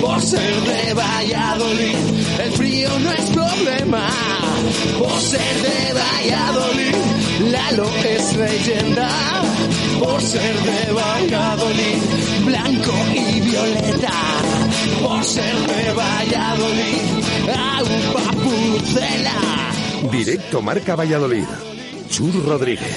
por ser de Valladolid. El frío no es problema por ser de Valladolid. Lalo es leyenda por ser de Valladolid. Blanco y violeta por ser de Valladolid. Agua pucela. Directo Marca Valladolid. Chur Rodríguez.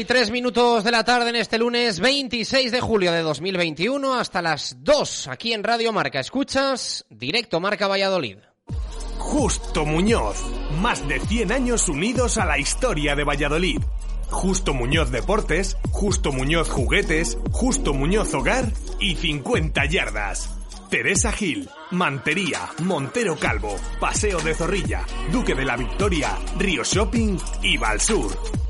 y minutos de la tarde en este lunes 26 de julio de 2021 hasta las 2 aquí en Radio Marca. Escuchas directo Marca Valladolid. Justo Muñoz. Más de 100 años unidos a la historia de Valladolid. Justo Muñoz Deportes, Justo Muñoz Juguetes, Justo Muñoz Hogar y 50 yardas. Teresa Gil, Mantería, Montero Calvo, Paseo de Zorrilla, Duque de la Victoria, Río Shopping y Valsur.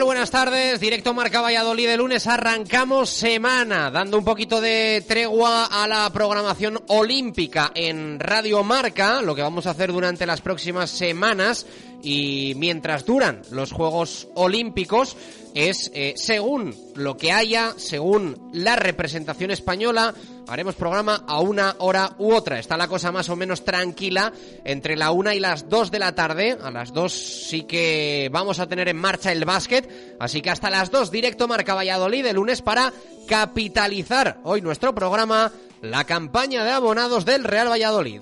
Buenas tardes. Directo Marca Valladolid de lunes arrancamos semana dando un poquito de tregua a la programación olímpica en Radio Marca, lo que vamos a hacer durante las próximas semanas y mientras duran los Juegos Olímpicos es eh, según lo que haya, según la representación española, haremos programa a una hora u otra. Está la cosa más o menos tranquila entre la una y las dos de la tarde. A las dos sí que vamos a tener en marcha el básquet. Así que hasta las dos directo Marca Valladolid de lunes para capitalizar hoy nuestro programa, la campaña de abonados del Real Valladolid.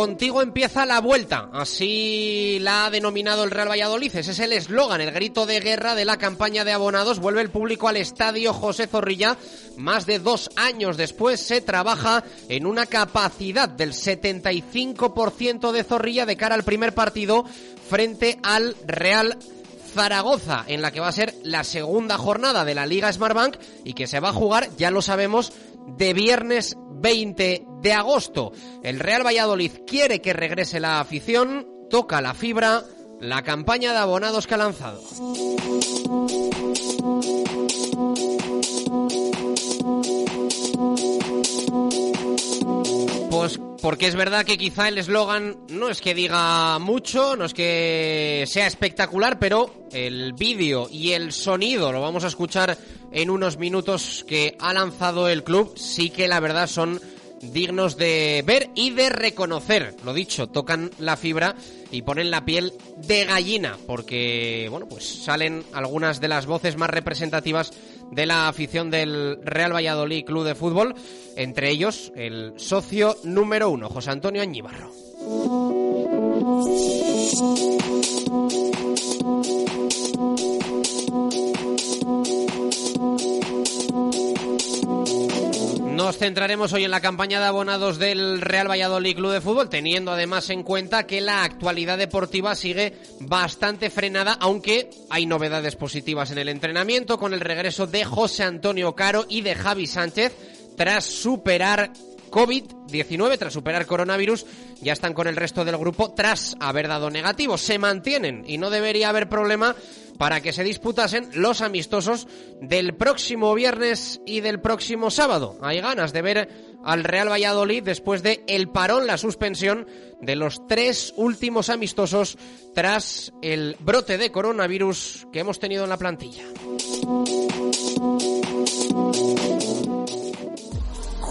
Contigo empieza la vuelta, así la ha denominado el Real Valladolid. Ese es el eslogan, el grito de guerra de la campaña de abonados. Vuelve el público al estadio José Zorrilla. Más de dos años después se trabaja en una capacidad del 75% de Zorrilla de cara al primer partido frente al Real Zaragoza, en la que va a ser la segunda jornada de la Liga Smartbank y que se va a jugar, ya lo sabemos, de viernes 20 de agosto. El Real Valladolid quiere que regrese la afición, toca la fibra la campaña de abonados que ha lanzado. Porque es verdad que quizá el eslogan no es que diga mucho, no es que sea espectacular, pero el vídeo y el sonido, lo vamos a escuchar en unos minutos que ha lanzado el club, sí que la verdad son dignos de ver y de reconocer. Lo dicho, tocan la fibra y ponen la piel de gallina, porque bueno, pues salen algunas de las voces más representativas de la afición del Real Valladolid Club de Fútbol, entre ellos el socio número uno, José Antonio Añibarro. Nos centraremos hoy en la campaña de abonados del Real Valladolid Club de Fútbol, teniendo además en cuenta que la actualidad deportiva sigue bastante frenada, aunque hay novedades positivas en el entrenamiento, con el regreso de José Antonio Caro y de Javi Sánchez, tras superar COVID-19 tras superar coronavirus, ya están con el resto del grupo tras haber dado negativo. Se mantienen y no debería haber problema para que se disputasen los amistosos del próximo viernes y del próximo sábado. Hay ganas de ver al Real Valladolid después de el parón, la suspensión de los tres últimos amistosos tras el brote de coronavirus que hemos tenido en la plantilla.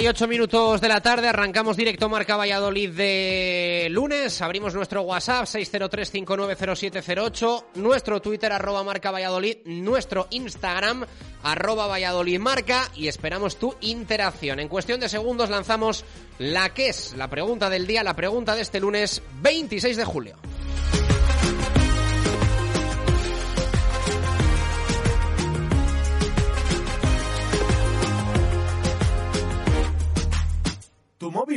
Y ocho minutos de la tarde, arrancamos directo Marca Valladolid de lunes, abrimos nuestro WhatsApp 603-590708, nuestro Twitter arroba Marca Valladolid, nuestro Instagram arroba Valladolid Marca y esperamos tu interacción. En cuestión de segundos lanzamos la que es la pregunta del día, la pregunta de este lunes 26 de julio.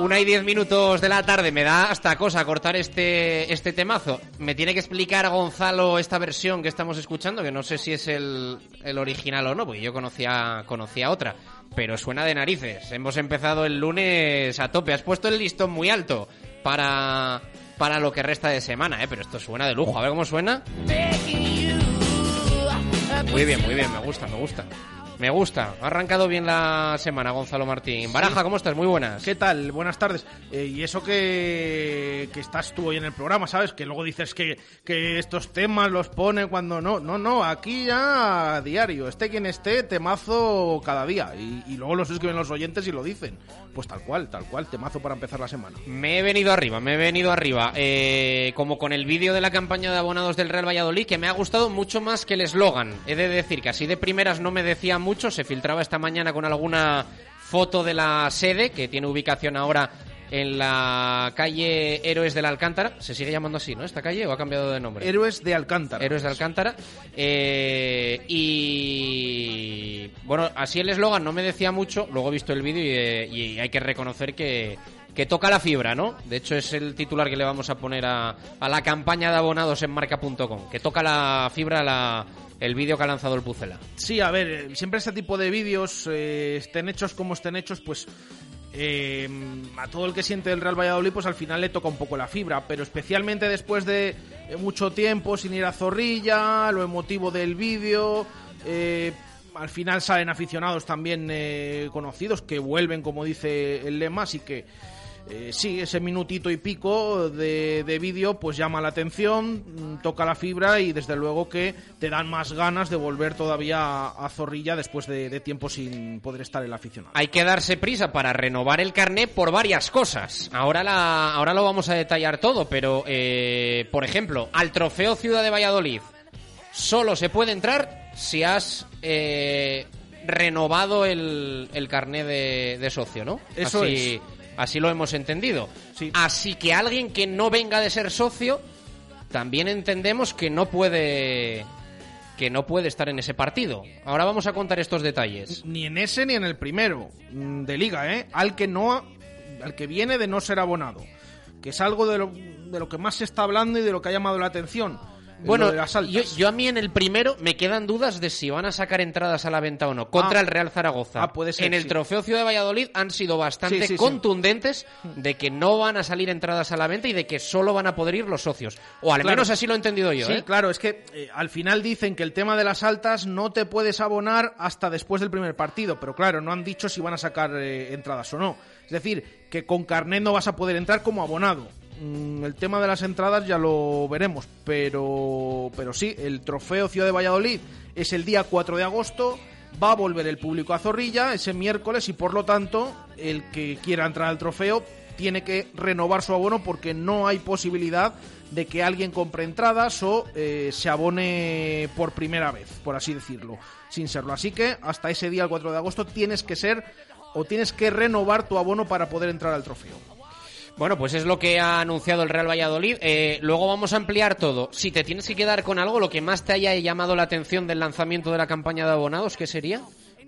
Una y diez minutos de la tarde, me da hasta cosa cortar este, este temazo. Me tiene que explicar Gonzalo esta versión que estamos escuchando, que no sé si es el, el original o no, porque yo conocía, conocía otra. Pero suena de narices. Hemos empezado el lunes a tope. Has puesto el listón muy alto para para lo que resta de semana, ¿eh? Pero esto suena de lujo. A ver cómo suena. Muy bien, muy bien, me gusta, me gusta. Me gusta. Ha arrancado bien la semana, Gonzalo Martín. Baraja, ¿cómo estás? Muy buenas. ¿Qué tal? Buenas tardes. Eh, y eso que, que estás tú hoy en el programa, ¿sabes? Que luego dices que, que estos temas los pone cuando no. No, no, aquí ya a diario. Esté quien esté, temazo cada día. Y, y luego los escriben los oyentes y lo dicen. Pues tal cual, tal cual, temazo para empezar la semana. Me he venido arriba, me he venido arriba. Eh, como con el vídeo de la campaña de abonados del Real Valladolid, que me ha gustado mucho más que el eslogan. He de decir que así de primeras no me decía mucho. Se filtraba esta mañana con alguna foto de la sede, que tiene ubicación ahora en la calle Héroes del Alcántara. Se sigue llamando así, ¿no? ¿Esta calle o ha cambiado de nombre? Héroes de Alcántara. Héroes de Alcántara. Eh, y bueno, así el eslogan no me decía mucho. Luego he visto el vídeo y, eh, y hay que reconocer que, que toca la fibra, ¿no? De hecho, es el titular que le vamos a poner a, a la campaña de abonados en marca.com. Que toca la fibra la, el vídeo que ha lanzado el Pucela. Sí, a ver, siempre este tipo de vídeos, eh, estén hechos como estén hechos, pues eh, a todo el que siente el Real Valladolid, pues al final le toca un poco la fibra, pero especialmente después de eh, mucho tiempo sin ir a Zorrilla, lo emotivo del vídeo, eh, al final salen aficionados también eh, conocidos que vuelven, como dice el lema, así que eh, sí, ese minutito y pico de, de vídeo pues llama la atención, mm, toca la fibra y desde luego que te dan más ganas de volver todavía a, a Zorrilla después de, de tiempo sin poder estar el aficionado. Hay que darse prisa para renovar el carné por varias cosas. Ahora, la, ahora lo vamos a detallar todo, pero, eh, por ejemplo, al Trofeo Ciudad de Valladolid solo se puede entrar si has eh, renovado el, el carné de, de socio, ¿no? Eso así, así lo hemos entendido. Sí. Así que alguien que no venga de ser socio, también entendemos que no puede que no puede estar en ese partido. Ahora vamos a contar estos detalles. Ni en ese ni en el primero mm, de liga, ¿eh? Al que no, al que viene de no ser abonado, que es algo de lo, de lo que más se está hablando y de lo que ha llamado la atención. Bueno, yo, yo a mí en el primero me quedan dudas de si van a sacar entradas a la venta o no contra Ah. el Real Zaragoza. Ah, puede ser, en el sí. Trofeo Ciudad de Valladolid han sido bastante Sí, sí, sí. contundentes de que no van a salir entradas a la venta y de que solo van a poder ir los socios. O al Claro. menos así lo he entendido yo. Sí, ¿eh? claro, es que eh, al final dicen que el tema de las altas no te puedes abonar hasta después del primer partido, pero claro, no han dicho si van a sacar eh, entradas o no. Es decir, que con carnet no vas a poder entrar como abonado. Mm, el tema de las entradas ya lo veremos, pero, pero sí, el trofeo Ciudad de Valladolid es el día 4 de agosto. Va a volver el público a Zorrilla ese miércoles y por lo tanto el que quiera entrar al trofeo tiene que renovar su abono porque no hay posibilidad de que alguien compre entradas o eh, se abone por primera vez, por así decirlo, sin serlo. Así que hasta ese día, el 4 de agosto, tienes que ser o tienes que renovar tu abono para poder entrar al trofeo. Bueno, pues es lo que ha anunciado el Real Valladolid. Eh, luego vamos a ampliar todo. Si te tienes que quedar con algo, lo que más te haya llamado la atención del lanzamiento de la campaña de abonados, ¿qué sería?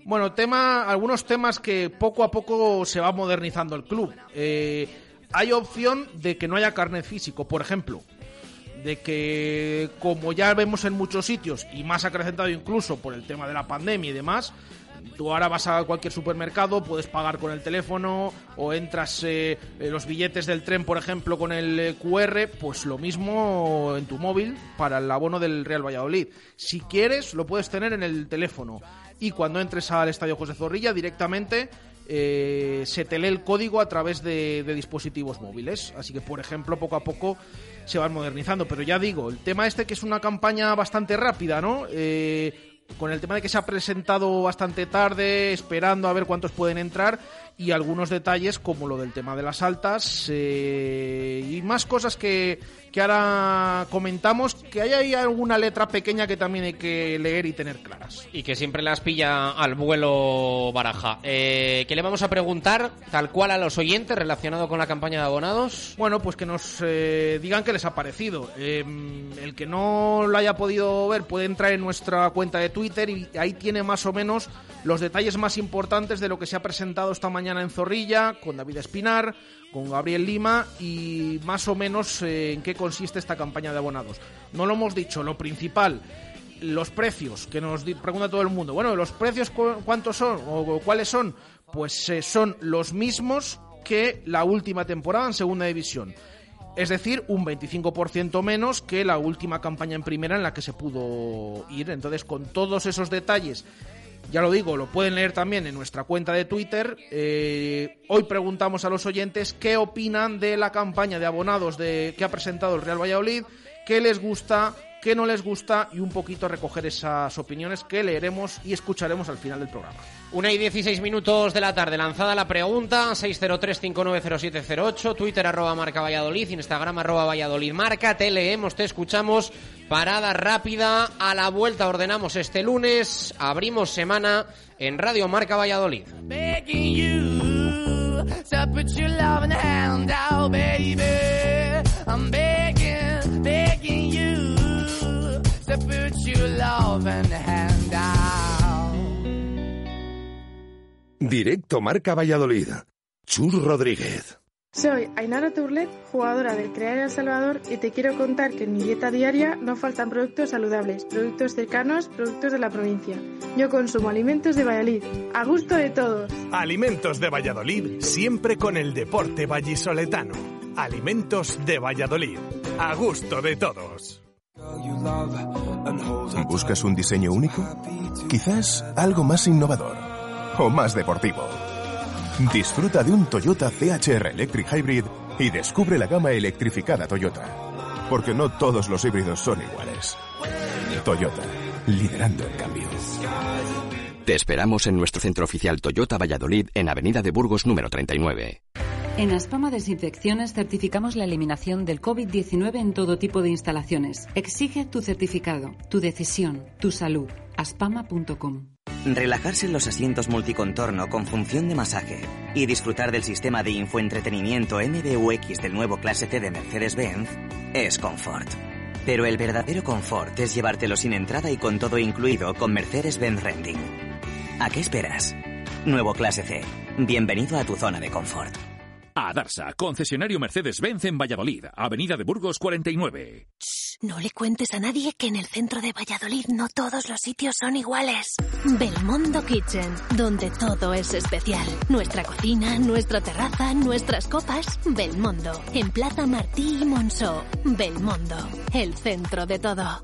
Bueno, tema, algunos temas que poco a poco se va modernizando el club. Eh, hay opción de que no haya carnet físico, por ejemplo. De que, como ya vemos en muchos sitios, y más acrecentado incluso por el tema de la pandemia y demás, tú ahora vas a cualquier supermercado, puedes pagar con el teléfono o entras eh, eh, los billetes del tren, por ejemplo, con el eh, QR, pues lo mismo en tu móvil para el abono del Real Valladolid. Si quieres, lo puedes tener en el teléfono y cuando entres al Estadio José Zorrilla directamente eh, se te lee el código a través de, dispositivos móviles. Así que, por ejemplo, poco a poco se van modernizando. Pero ya digo, el tema este que es una campaña bastante rápida, ¿no? Eh, con el tema de que se ha presentado bastante tarde, esperando a ver cuántos pueden entrar y algunos detalles como lo del tema de las altas eh, y más cosas que, que ahora comentamos, que hay ahí alguna letra pequeña que también hay que leer y tener claras. Y que siempre las pilla al vuelo baraja. Eh, ¿Qué le vamos a preguntar tal cual a los oyentes relacionado con la campaña de abonados? Bueno, pues que nos eh, digan qué les ha parecido. Eh, el que no lo haya podido ver puede entrar en nuestra cuenta de Twitter y ahí tiene más o menos los detalles más importantes de lo que se ha presentado esta mañana en Zorrilla con David Espinar, con Gabriel Lima y más o menos eh, en qué consiste esta campaña de abonados. No lo hemos dicho, lo principal, los precios, que nos pregunta todo el mundo. Bueno, ¿los precios cu- cuántos son o cuáles son? Pues eh, son los mismos que la última temporada en Segunda División. Es decir, un 25% menos que la última campaña en primera en la que se pudo ir. Entonces, con todos esos detalles, ya lo digo, lo pueden leer también en nuestra cuenta de Twitter. Eh, hoy preguntamos a los oyentes qué opinan de la campaña de abonados de, que ha presentado el Real Valladolid, qué les gusta, qué no les gusta y un poquito recoger esas opiniones que leeremos y escucharemos al final del programa. Una y 16 minutos de la tarde, lanzada la pregunta, 603-590708, Twitter arroba marca Valladolid, Instagram arroba Valladolid marca, te leemos, te escuchamos, parada rápida, a la vuelta ordenamos este lunes, abrimos semana en Radio Marca Valladolid. Directo Marca Valladolid. Chur Rodríguez. Soy Ainara Turlet, jugadora del Crear El Salvador y te quiero contar que en mi dieta diaria no faltan productos saludables, productos cercanos, productos de la provincia. Yo consumo alimentos de Valladolid, a gusto de todos. Alimentos de Valladolid, siempre con el deporte vallisoletano. Alimentos de Valladolid, a gusto de todos. ¿Buscas un diseño único? Quizás algo más innovador o más deportivo. Disfruta de un Toyota CHR Electric Hybrid y descubre la gama electrificada Toyota. Porque no todos los híbridos son iguales. Toyota, liderando el cambio. Te esperamos en nuestro centro oficial Toyota Valladolid en Avenida de Burgos número 39. En Aspama Desinfecciones certificamos la eliminación del COVID-19 en todo tipo de instalaciones. Exige tu certificado, tu decisión, tu salud. aspama.com. Relajarse en los asientos multicontorno con función de masaje y disfrutar del sistema de infoentretenimiento MBUX del nuevo Clase T de Mercedes-Benz es confort. Pero el verdadero confort es llevártelo sin entrada y con todo incluido con Mercedes-Benz Renting. ¿A qué esperas? Nuevo Clase C. Bienvenido a tu zona de confort. A Darsa, concesionario Mercedes-Benz en Valladolid, Avenida de Burgos 49. No le cuentes a nadie que en el centro de Valladolid no todos los sitios son iguales. Belmondo Kitchen, donde todo es especial. Nuestra cocina, nuestra terraza, nuestras copas. Belmondo, en Plaza Martí y Monceau. Belmondo, el centro de todo.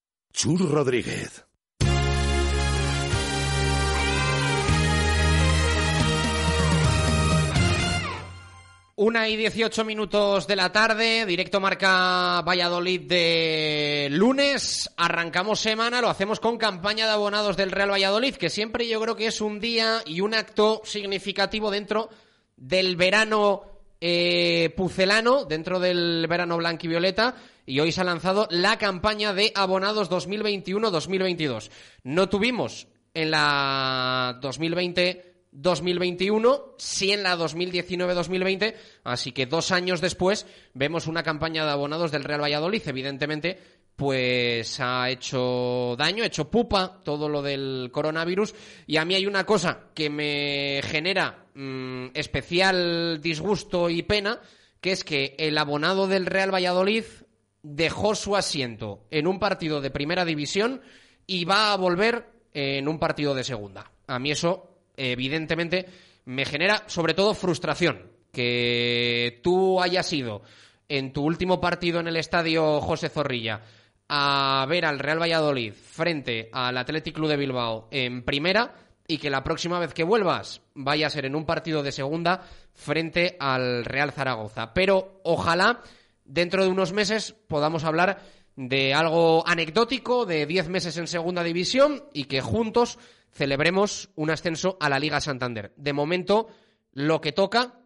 Chur Rodríguez. Una y 18 minutos de la tarde, directo marca Valladolid de lunes. Arrancamos semana, lo hacemos con campaña de abonados del Real Valladolid, que siempre yo creo que es un día y un acto significativo dentro del verano eh, pucelano, dentro del verano blanco y hoy se ha lanzado la campaña de abonados 2021-2022. No tuvimos en la 2020-2021, sí en la 2019-2020, así que dos años después vemos una campaña de abonados del Real Valladolid, evidentemente pues ha hecho daño, ha hecho pupa todo lo del coronavirus. Y a mí hay una cosa que me genera mm, especial disgusto y pena, que es que el abonado del Real Valladolid dejó su asiento en un partido de primera división y va a volver en un partido de segunda. A mí eso, evidentemente, me genera sobre todo frustración. Que tú hayas ido en tu último partido en el estadio José Zorrilla a ver al Real Valladolid frente al Athletic Club de Bilbao en primera y que la próxima vez que vuelvas vaya a ser en un partido de segunda frente al Real Zaragoza. Pero ojalá dentro de unos meses podamos hablar de algo anecdótico, de 10 meses en segunda división y que juntos celebremos un ascenso a la Liga Santander. De momento, lo que toca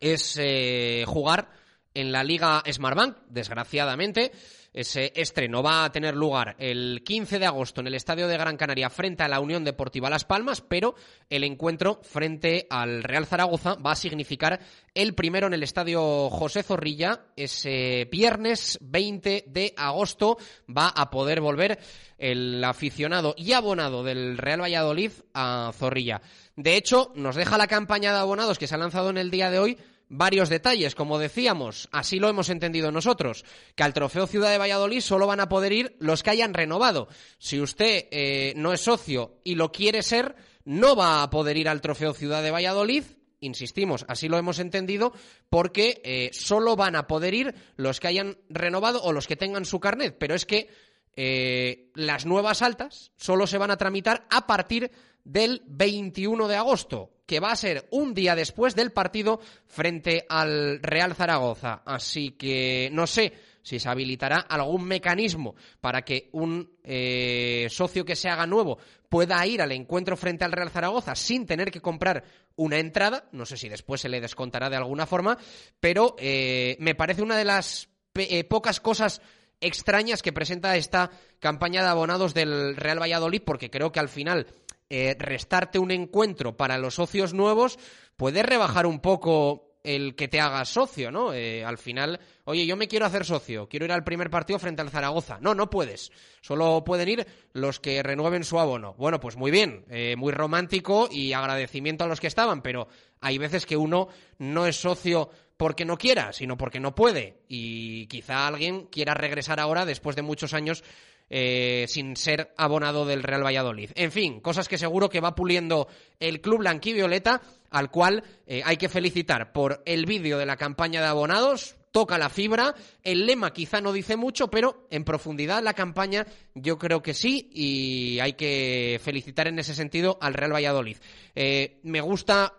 es eh, jugar en la Liga Smartbank, desgraciadamente. Ese estreno va a tener lugar el 15 de agosto en el Estadio de Gran Canaria frente a la Unión Deportiva Las Palmas, pero el encuentro frente al Real Zaragoza va a significar el primero en el Estadio José Zorrilla. Ese viernes 20 de agosto va a poder volver el aficionado y abonado del Real Valladolid a Zorrilla. De hecho, nos deja la campaña de abonados que se ha lanzado en el día de hoy varios detalles. Como decíamos, así lo hemos entendido nosotros, que al Trofeo Ciudad de Valladolid solo van a poder ir los que hayan renovado. Si usted eh, no es socio y lo quiere ser, no va a poder ir al Trofeo Ciudad de Valladolid. Insistimos, así lo hemos entendido, porque eh, solo van a poder ir los que hayan renovado o los que tengan su carnet. Pero es que eh, las nuevas altas solo se van a tramitar a partir del 21 de agosto, que va a ser un día después del partido frente al Real Zaragoza. Así que no sé si se habilitará algún mecanismo para que un eh, socio que se haga nuevo pueda ir al encuentro frente al Real Zaragoza sin tener que comprar una entrada. No sé si después se le descontará de alguna forma, pero eh, me parece una de las eh, pocas cosas extrañas que presenta esta campaña de abonados del Real Valladolid, porque creo que al final eh, restarte un encuentro para los socios nuevos puede rebajar un poco el que te hagas socio, ¿no? Eh, al final, oye, yo me quiero hacer socio, quiero ir al primer partido frente al Zaragoza. No, no puedes. Solo pueden ir los que renueven su abono. Bueno, pues muy bien, eh, muy romántico y agradecimiento a los que estaban, pero hay veces que uno no es socio porque no quiera, sino porque no puede. Y quizá alguien quiera regresar ahora después de muchos años eh, sin ser abonado del Real Valladolid. En fin, cosas que seguro que va puliendo el club blanquivioleta, al cual eh, hay que felicitar por el vídeo de la campaña de abonados. Toca la fibra, el lema quizá no dice mucho, pero en profundidad la campaña yo creo que sí y hay que felicitar en ese sentido al Real Valladolid. Eh, me gusta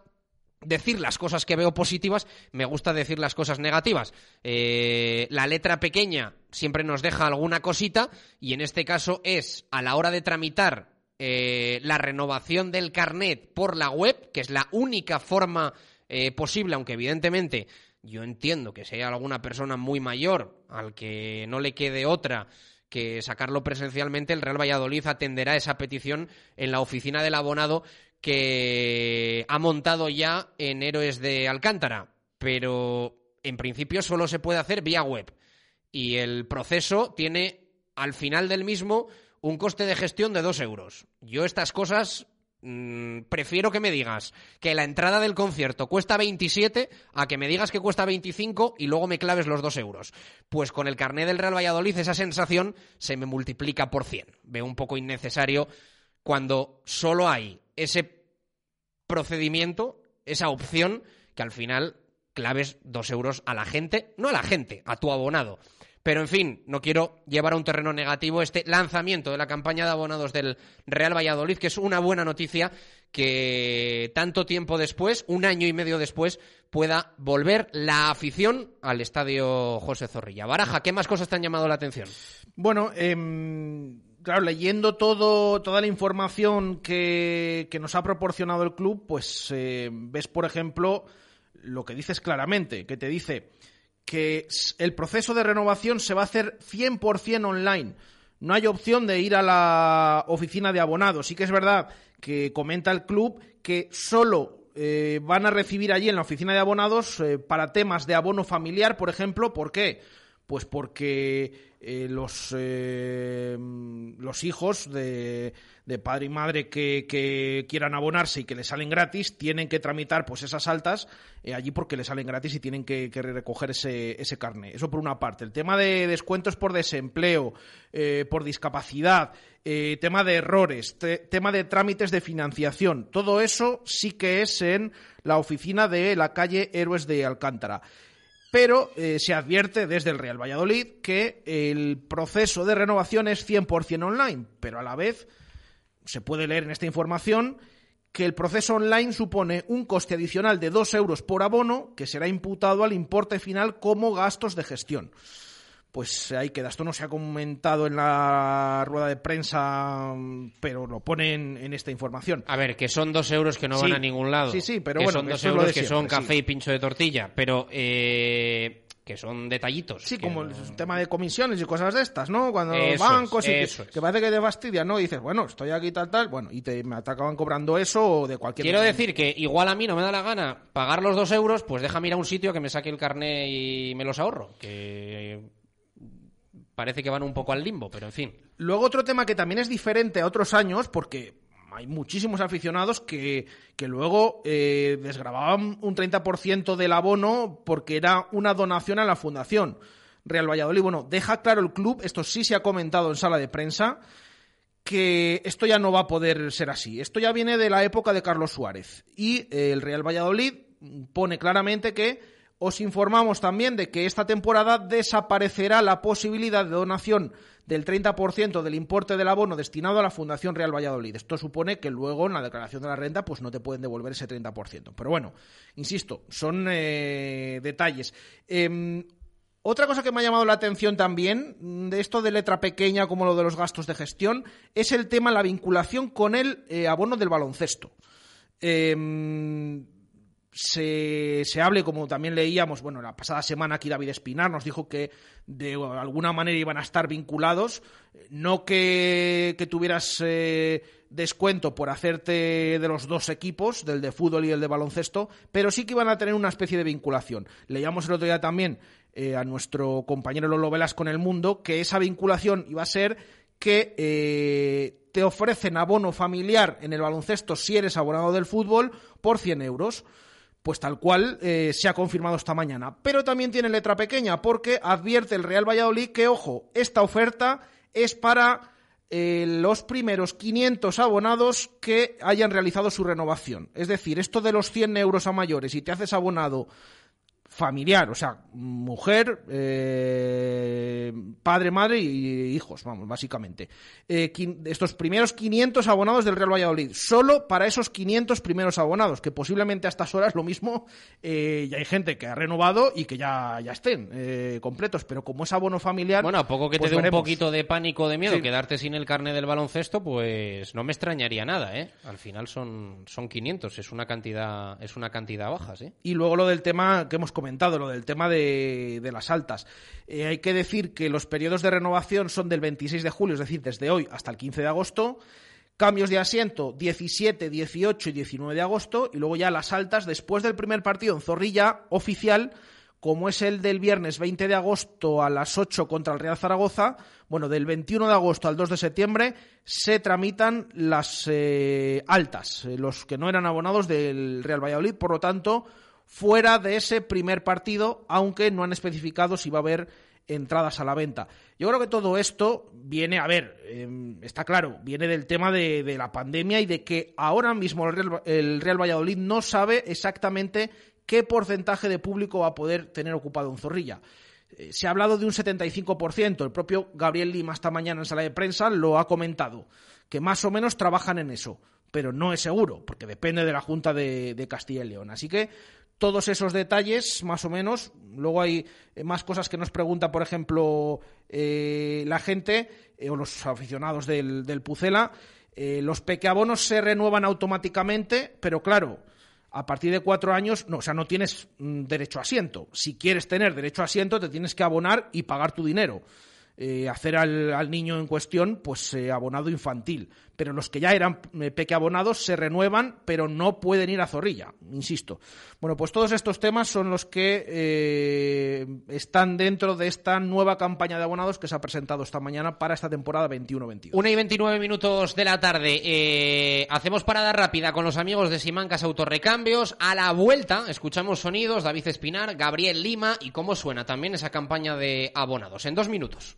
decir las cosas que veo positivas, me gusta decir las cosas negativas. Eh, la letra pequeña siempre nos deja alguna cosita y en este caso es a la hora de tramitar eh, la renovación del carnet por la web, que es la única forma eh, posible, aunque evidentemente yo entiendo que sea alguna persona muy mayor al que no le quede otra que sacarlo presencialmente, el Real Valladolid atenderá esa petición en la oficina del abonado que ha montado ya en Héroes de Alcántara, pero en principio solo se puede hacer vía web. Y el proceso tiene al final del mismo un coste de gestión de dos euros. Yo estas cosas mm, prefiero que me digas que la entrada del concierto cuesta 27 a que me digas que cuesta 25 y luego me claves los dos euros. Pues con el carnet del Real Valladolid esa sensación se me multiplica por 100. Veo un poco innecesario cuando solo hay ese procedimiento, esa opción, que al final claves dos euros a la gente, no a la gente, a tu abonado. Pero en fin, no quiero llevar a un terreno negativo este lanzamiento de la campaña de abonados del Real Valladolid, que es una buena noticia que tanto tiempo después, un año y medio después, pueda volver la afición al estadio José Zorrilla. Baraja, ¿qué más cosas te han llamado la atención? Bueno, eh, claro, leyendo todo, toda la información que, nos ha proporcionado el club, pues eh, ves, por ejemplo, lo que dices claramente, que te dice que el proceso de renovación se va a hacer 100% online. No hay opción de ir a la oficina de abonados. Sí que es verdad que comenta el club que solo eh, van a recibir allí en la oficina de abonados eh, para temas de abono familiar, por ejemplo. ¿Por qué? Pues porque eh, los, eh, los hijos de, de, padre y madre que, que, quieran abonarse y que le salen gratis tienen que tramitar pues esas altas eh, allí porque le salen gratis y tienen que, recoger ese, ese carnet. Eso por una parte. El tema de descuentos por desempleo, por discapacidad, tema de errores, tema de trámites de financiación, todo eso sí que es en la oficina de la calle Héroes de Alcántara pero eh, se advierte desde el Real Valladolid que el proceso de renovación es 100% online, pero a la vez se puede leer en esta información que el proceso online supone un coste adicional de 2 euros por abono que será imputado al importe final como gastos de gestión pues ahí queda. Esto no se ha comentado en la rueda de prensa, pero lo ponen en esta información. A ver, que son dos euros que no van a ningún lado. Sí, sí, pero que bueno, son dos euros que son café y pincho de tortilla. Pero eh, que son detallitos. Sí, como no- el tema de comisiones y cosas de estas, ¿no? Cuando Eso bancos es, y que, es. que parece que te fastidia, ¿no? Y dices, bueno, estoy aquí tal, tal, bueno, y te me acaban cobrando eso o de cualquier Quiero decir que igual a mí no me da la gana pagar los dos euros, pues déjame ir a un sitio que me saque el carné y me los ahorro. Que parece que van un poco al limbo, pero en fin. Luego otro tema que también es diferente a otros años, porque hay muchísimos aficionados que, que luego eh, desgrababan un 30% del abono porque era una donación a la fundación. Real Valladolid, bueno, deja claro el club, esto sí se ha comentado en sala de prensa, que esto ya no va a poder ser así. Esto ya viene de la época de Carlos Suárez. Y eh, el Real Valladolid pone claramente que os informamos también de que esta temporada desaparecerá la posibilidad de donación del 30% del importe del abono destinado a la Fundación Real Valladolid. Esto supone que luego en la declaración de la renta pues no te pueden devolver ese 30%. Pero bueno, insisto, son eh, detalles. Em, otra cosa que me ha llamado la atención también, de esto de letra pequeña como lo de los gastos de gestión, es el tema, la vinculación con el eh, abono del baloncesto. Em, se, se hable, como también leíamos, bueno, la pasada semana aquí David Espinar nos dijo que de alguna manera iban a estar vinculados, no que, que tuvieras eh, descuento por hacerte de los dos equipos, del de fútbol y el de baloncesto, pero sí que iban a tener una especie de vinculación. Leíamos el otro día también eh, a nuestro compañero Lolo Velas con el Mundo que esa vinculación iba a ser que eh, te ofrecen abono familiar en el baloncesto si eres abonado del fútbol por 100 euros. Pues tal cual eh, se ha confirmado esta mañana. Pero también tiene letra pequeña porque advierte el Real Valladolid que, ojo, esta oferta es para eh, los primeros 500 abonados que hayan realizado su renovación. Es decir, esto de los 100 euros a mayores y te haces abonado familiar, o sea, mujer, eh, padre, madre y hijos, vamos, básicamente. Eh, estos primeros 500 abonados del Real Valladolid, solo para esos 500 primeros abonados, que posiblemente a estas horas lo mismo, eh, ya hay gente que ha renovado y que ya, ya estén eh, completos, pero como es abono familiar... Bueno, a poco que te pues dé un poquito de pánico de miedo Sí. quedarte sin el carnet del baloncesto, pues no me extrañaría nada, ¿eh? Al final son, son 500, es una cantidad, es una cantidad baja, ¿sí? Y luego lo del tema que hemos comentado, lo del tema de, de las altas. Eh, hay que decir que los periodos de renovación son del 26 de julio, es decir, desde hoy hasta el 15 de agosto. Cambios de asiento 17, 18 y 19 de agosto. Y luego ya las altas después del primer partido en Zorrilla oficial, como es el del viernes 20 de agosto a las 8 contra el Real Zaragoza. Bueno, del 21 de agosto al 2 de septiembre se tramitan las eh, altas, eh, los que no eran abonados del Real Valladolid. Por lo tanto, fuera de ese primer partido, aunque no han especificado si va a haber entradas a la venta. Yo creo que todo esto viene, a ver, eh, está claro, viene del tema de, la pandemia y de que ahora mismo el Real, el Real Valladolid no sabe exactamente qué porcentaje de público va a poder tener ocupado en Zorrilla. Eh, Se ha hablado de un 75%. El propio Gabriel Lima esta mañana en sala de prensa lo ha comentado, que más o menos trabajan en eso, pero no es seguro, porque depende de la Junta de Castilla y León. Así que todos esos detalles, más o menos. Luego hay eh, más cosas que nos pregunta, por ejemplo, eh, la gente eh, o los aficionados del, Pucela. Eh, los pequeabonos se renuevan automáticamente, pero claro, a partir de cuatro años, no, o sea, no tienes mm, derecho a asiento. Si quieres tener derecho a asiento, te tienes que abonar y pagar tu dinero. Hacer al, al niño en cuestión, pues abonado infantil. Pero los que ya eran eh, pequeabonados se renuevan, pero no pueden ir a Zorrilla, insisto. Bueno, pues todos estos temas son los que eh, están dentro de esta nueva campaña de abonados que se ha presentado esta mañana para esta temporada 21-22. Una y 29 minutos de la tarde. Eh, hacemos parada rápida con los amigos de Simancas Autorrecambios. A la vuelta escuchamos sonidos, David Espinar, Gabriel Lima y cómo suena también esa campaña de abonados. En dos minutos.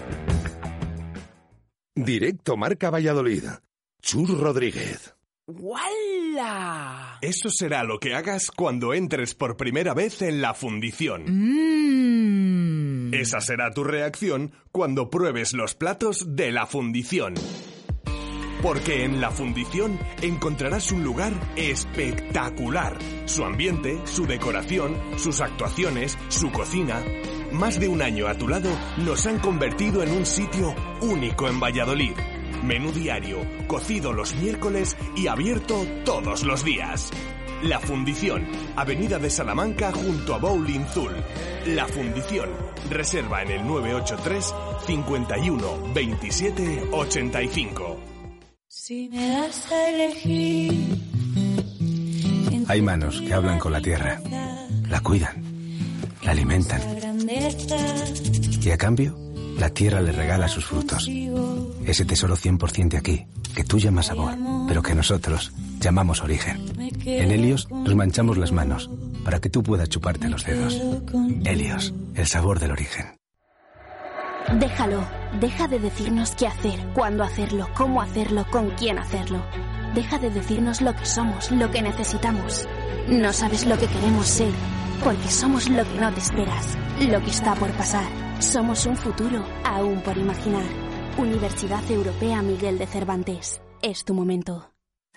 Directo Marca Valladolid. Chur Rodríguez. ¡Wala! Eso será lo que hagas cuando entres por primera vez en la fundición. Mmm. Esa será tu reacción cuando pruebes los platos de la fundición. Porque en la fundición encontrarás un lugar espectacular. Su ambiente, su decoración, sus actuaciones, su cocina. Más de un año a tu lado nos han convertido en un sitio único en Valladolid. Menú diario, cocido los miércoles y abierto todos los días. La Fundición, Avenida de Salamanca junto a Bowling Zul. La Fundición, reserva en el 983 51 27 85. Si me das a elegir. Hay manos que hablan con la tierra, la cuidan, la alimentan y a cambio la tierra le regala sus frutos. Ese tesoro 100% de aquí, que tú llamas sabor, pero que nosotros llamamos origen. En Helios nos manchamos las manos para que tú puedas chuparte los dedos. Helios, el sabor del origen. Déjalo. Deja de decirnos qué hacer, cuándo hacerlo, cómo hacerlo, con quién hacerlo. Deja de decirnos lo que somos, lo que necesitamos. No sabes lo que queremos ser, porque somos lo que no te esperas, lo que está por pasar. Somos un futuro aún por imaginar. Universidad Europea Miguel de Cervantes. Es tu momento.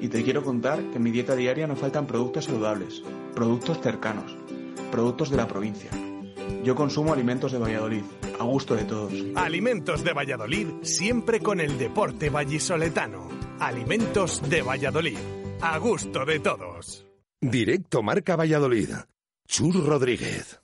y te quiero contar que en mi dieta diaria no faltan productos saludables, productos cercanos, productos de la provincia. Yo consumo alimentos de Valladolid, a gusto de todos. Alimentos de Valladolid, siempre con el deporte vallisoletano. Alimentos de Valladolid, a gusto de todos. Directo Marca Valladolid. Chur Rodríguez.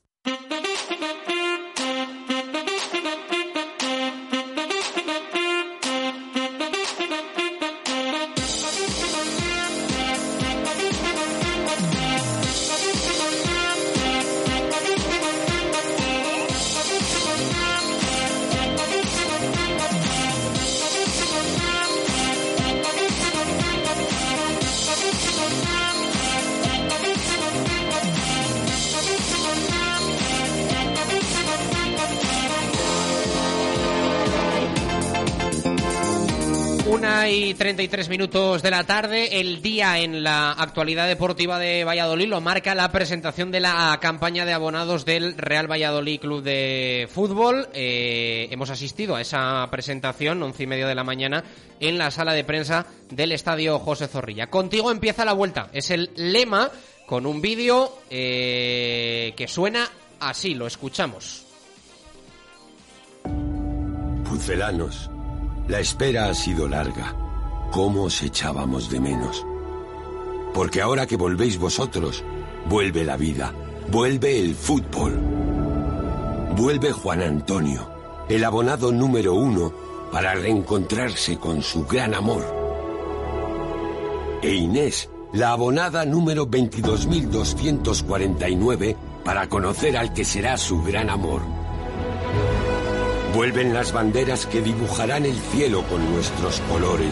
Y 33 minutos de la tarde, el día en la actualidad deportiva de Valladolid lo marca la presentación de la campaña de abonados del Real Valladolid Club de Fútbol. Eh, hemos asistido a esa presentación, once y media de la mañana, en la sala de prensa del Estadio José Zorrilla. Contigo empieza la vuelta, es el lema con un vídeo eh, que suena así, lo escuchamos. Pucelanos, la espera ha sido larga. ¿Cómo os echábamos de menos? Porque ahora que volvéis vosotros, vuelve la vida, vuelve el fútbol. Vuelve Juan Antonio, el abonado número uno, para reencontrarse con su gran amor. E Inés, la abonada número 22.249, para conocer al que será su gran amor. Vuelven las banderas que dibujarán el cielo con nuestros colores.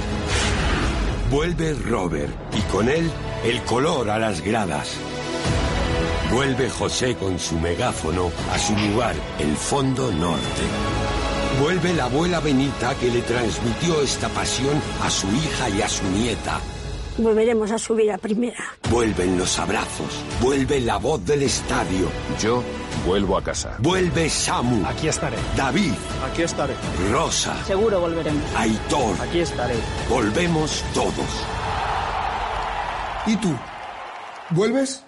Vuelve Robert y con él el color a las gradas. Vuelve José con su megáfono a su lugar, el fondo norte. Vuelve la abuela Benita que le transmitió esta pasión a su hija y a su nieta. Volveremos a subir a primera. Vuelven los abrazos, vuelve la voz del estadio. Yo vuelvo a casa. Vuelve Samu. Aquí estaré. David. Aquí estaré. Rosa. Seguro volveremos. Aitor. Aquí estaré. Volvemos todos. ¿Y tú? ¿Vuelves?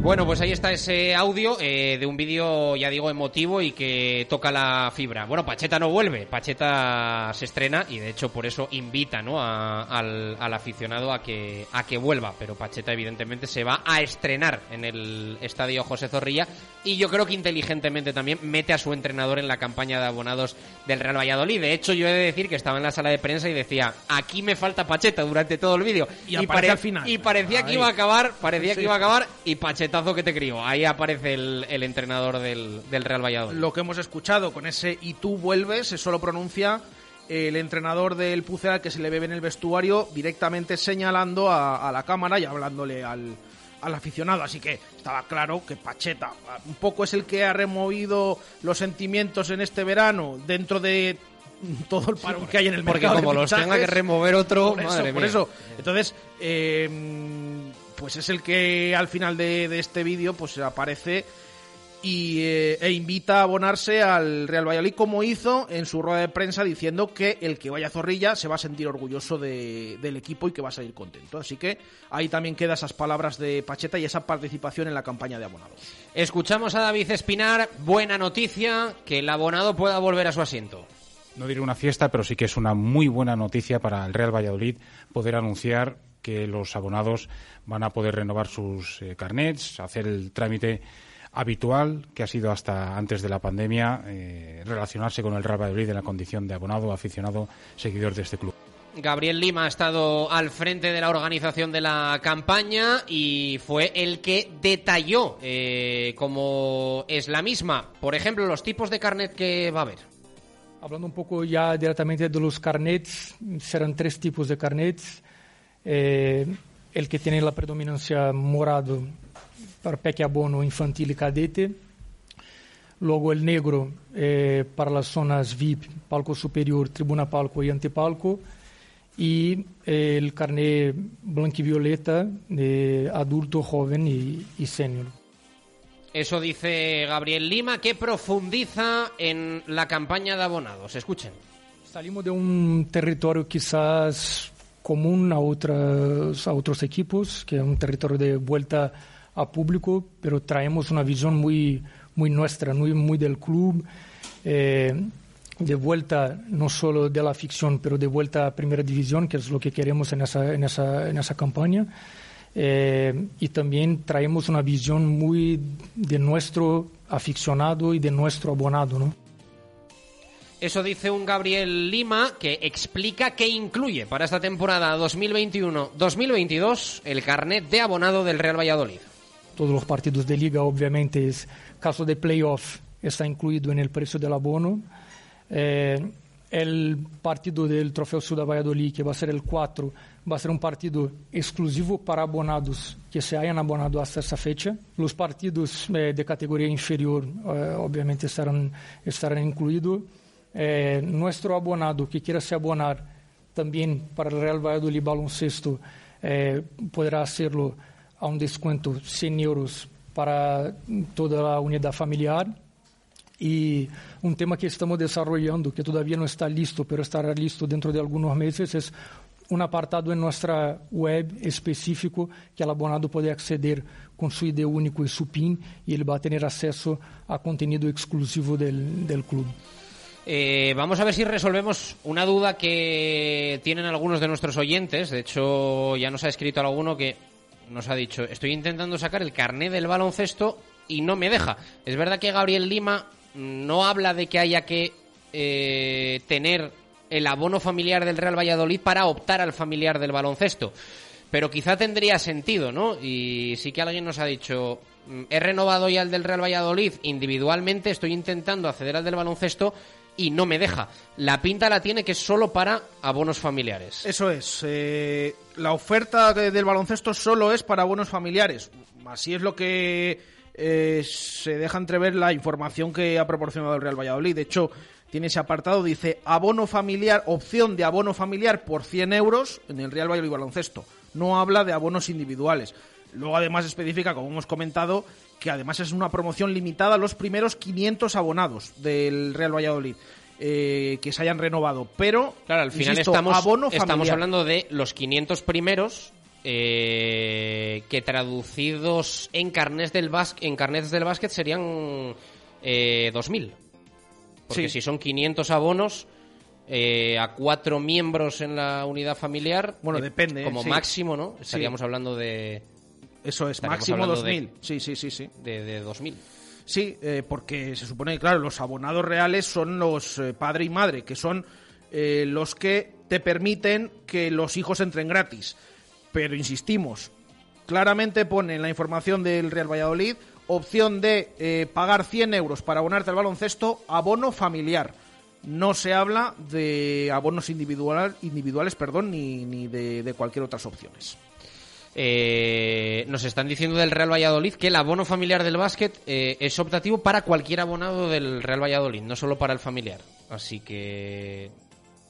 Bueno, pues ahí está ese audio eh, de un vídeo, ya digo, emotivo y que toca la fibra. Bueno, Pacheta no vuelve, Pacheta se estrena y de hecho por eso invita ¿no? a- al, al aficionado a que, a que vuelva. Pero Pacheta evidentemente se va a estrenar en el estadio José Zorrilla y yo creo que inteligentemente también mete a su entrenador en la campaña de abonados del Real Valladolid. De hecho, yo he de decir que estaba en la sala de prensa y decía, aquí me falta Pacheta durante todo el vídeo. Y aparece al final. Y parecía que iba a acabar, parecía Sí. que iba a acabar y Que te crió. Ahí aparece el, el entrenador del, del Real Valladolid. Lo que hemos escuchado con ese y tú vuelves, eso lo pronuncia el entrenador del Pucera que se le ve en el vestuario directamente señalando a, a la cámara y hablándole al, al aficionado. Así que estaba claro que Pacheta un poco es el que ha removido los sentimientos en este verano dentro de todo el parón que hay en el porque mercado. de como los tenga que remover otro, por eso, madre por mía. eso. Entonces, eh, pues es el que al final de, de este vídeo pues aparece y, eh, e invita a abonarse al Real Valladolid como hizo en su rueda de prensa diciendo que el que vaya a Zorrilla se va a sentir orgulloso de- del equipo y que va a salir contento. Así que ahí también queda esas palabras de Pacheta y esa participación en la campaña de abonados. Escuchamos a David Espinar. Buena noticia que el abonado pueda volver a su asiento. No diré una fiesta, pero sí que es una muy buena noticia para el Real Valladolid poder anunciar que los abonados van a poder renovar sus eh, carnets, hacer el trámite habitual que ha sido hasta antes de la pandemia, eh, relacionarse con el Real Valladolid en la condición de abonado, aficionado, seguidor de este club. Gabriel Lima ha estado al frente de la organización de la campaña y fue el que detalló eh, cómo es la misma. Por ejemplo, los tipos de carnet que va a haber. Hablando un poco ya directamente de los carnets, serán tres tipos de carnets. Eh, el que tiene la predominancia morado para PEC abono infantil y cadete. Luego el negro eh, para las zonas VIP, palco superior, tribuna palco y antepalco. Y eh, el carnet blanquivioleta de adulto, joven y, y senior. Eso dice Gabriel Lima, que profundiza en la campaña de abonados. Escuchen. Salimos de un territorio quizás común a, otras, a otros equipos, que es un territorio de vuelta a público, pero traemos una visión muy, muy nuestra, muy, muy del club, eh, de vuelta no solo de la ficción, pero de vuelta a primera división, que es lo que queremos en esa, en esa, en esa campaña. Eh, y también traemos una visión muy de nuestro aficionado y de nuestro abonado, ¿no? Eso dice un Gabriel Lima que explica qué incluye para esta temporada 2021-2022 el carnet de abonado del Real Valladolid. Todos los partidos de liga, obviamente, es caso de playoff, está incluido en el precio del abono. Eh, el partido del Trofeo Ciudad Valladolid, que va a ser el 4, va a ser un partido exclusivo para abonados que se hayan abonado hasta esa fecha. Los partidos eh, de categoría inferior, eh, obviamente, estarán, estarán incluidos. Eh, nuestro abonado que quiera se abonar también para el Real Valladolid Baloncesto eh, podrá hacerlo a un descuento 100 euros para toda la unidad familiar. Y un tema que estamos desarrollando, que todavía no está listo, pero estará listo dentro de algunos meses, es un apartado en nuestra web específico que el abonado puede acceder con su ID único y su PIN y él va a tener acceso a contenido exclusivo del, del club. Eh, vamos a ver si resolvemos una duda que tienen algunos de nuestros oyentes. De hecho, ya nos ha escrito alguno que nos ha dicho, estoy intentando sacar el carné del baloncesto y no me deja. Es verdad que Gabriel Lima no habla de que haya que eh, tener el abono familiar del Real Valladolid para optar al familiar del baloncesto. Pero quizá tendría sentido, ¿no? Y sí que alguien nos ha dicho, "Mm, he renovado ya el del Real Valladolid individualmente, estoy intentando acceder al del baloncesto y no me deja. La pinta la tiene que es solo para abonos familiares. Eso es. eh, la oferta de- del baloncesto solo es para abonos familiares. Así es lo que eh, se deja entrever la información que ha proporcionado el Real Valladolid. De hecho, tiene ese apartado, dice abono familiar, opción de abono familiar por 100 euros en el Real Valladolid Baloncesto. No habla de abonos individuales. Luego además especifica, como hemos comentado, que además es una promoción limitada a los primeros 500 abonados del Real Valladolid. eh, que se hayan renovado, pero Claro, al final insisto, estamos, abono estamos hablando de los 500 primeros eh, que traducidos en carnets del, bas- en carnets del básquet serían eh, 2.000. Porque Sí. si son 500 abonos eh, a cuatro miembros en la unidad familiar, Bueno, eh, depende, Como sí. máximo, ¿no? Sí. Estaríamos hablando de... Eso es, máximo hablando de- 2.000. Sí, sí, sí, sí. De, de 2.000. Sí, eh, porque se supone que, claro, los abonados reales son los eh, padre y madre, que son eh, los que te permiten que los hijos entren gratis. Pero insistimos, claramente pone en la información del Real Valladolid opción de eh, pagar 100 euros para abonarte al baloncesto, abono familiar. No se habla de abonos individual, individuales perdón, ni, ni de, de cualquier otras opciones. Eh, nos están diciendo del Real Valladolid que el abono familiar del básquet eh, es optativo para cualquier abonado del Real Valladolid, no solo para el familiar. Así que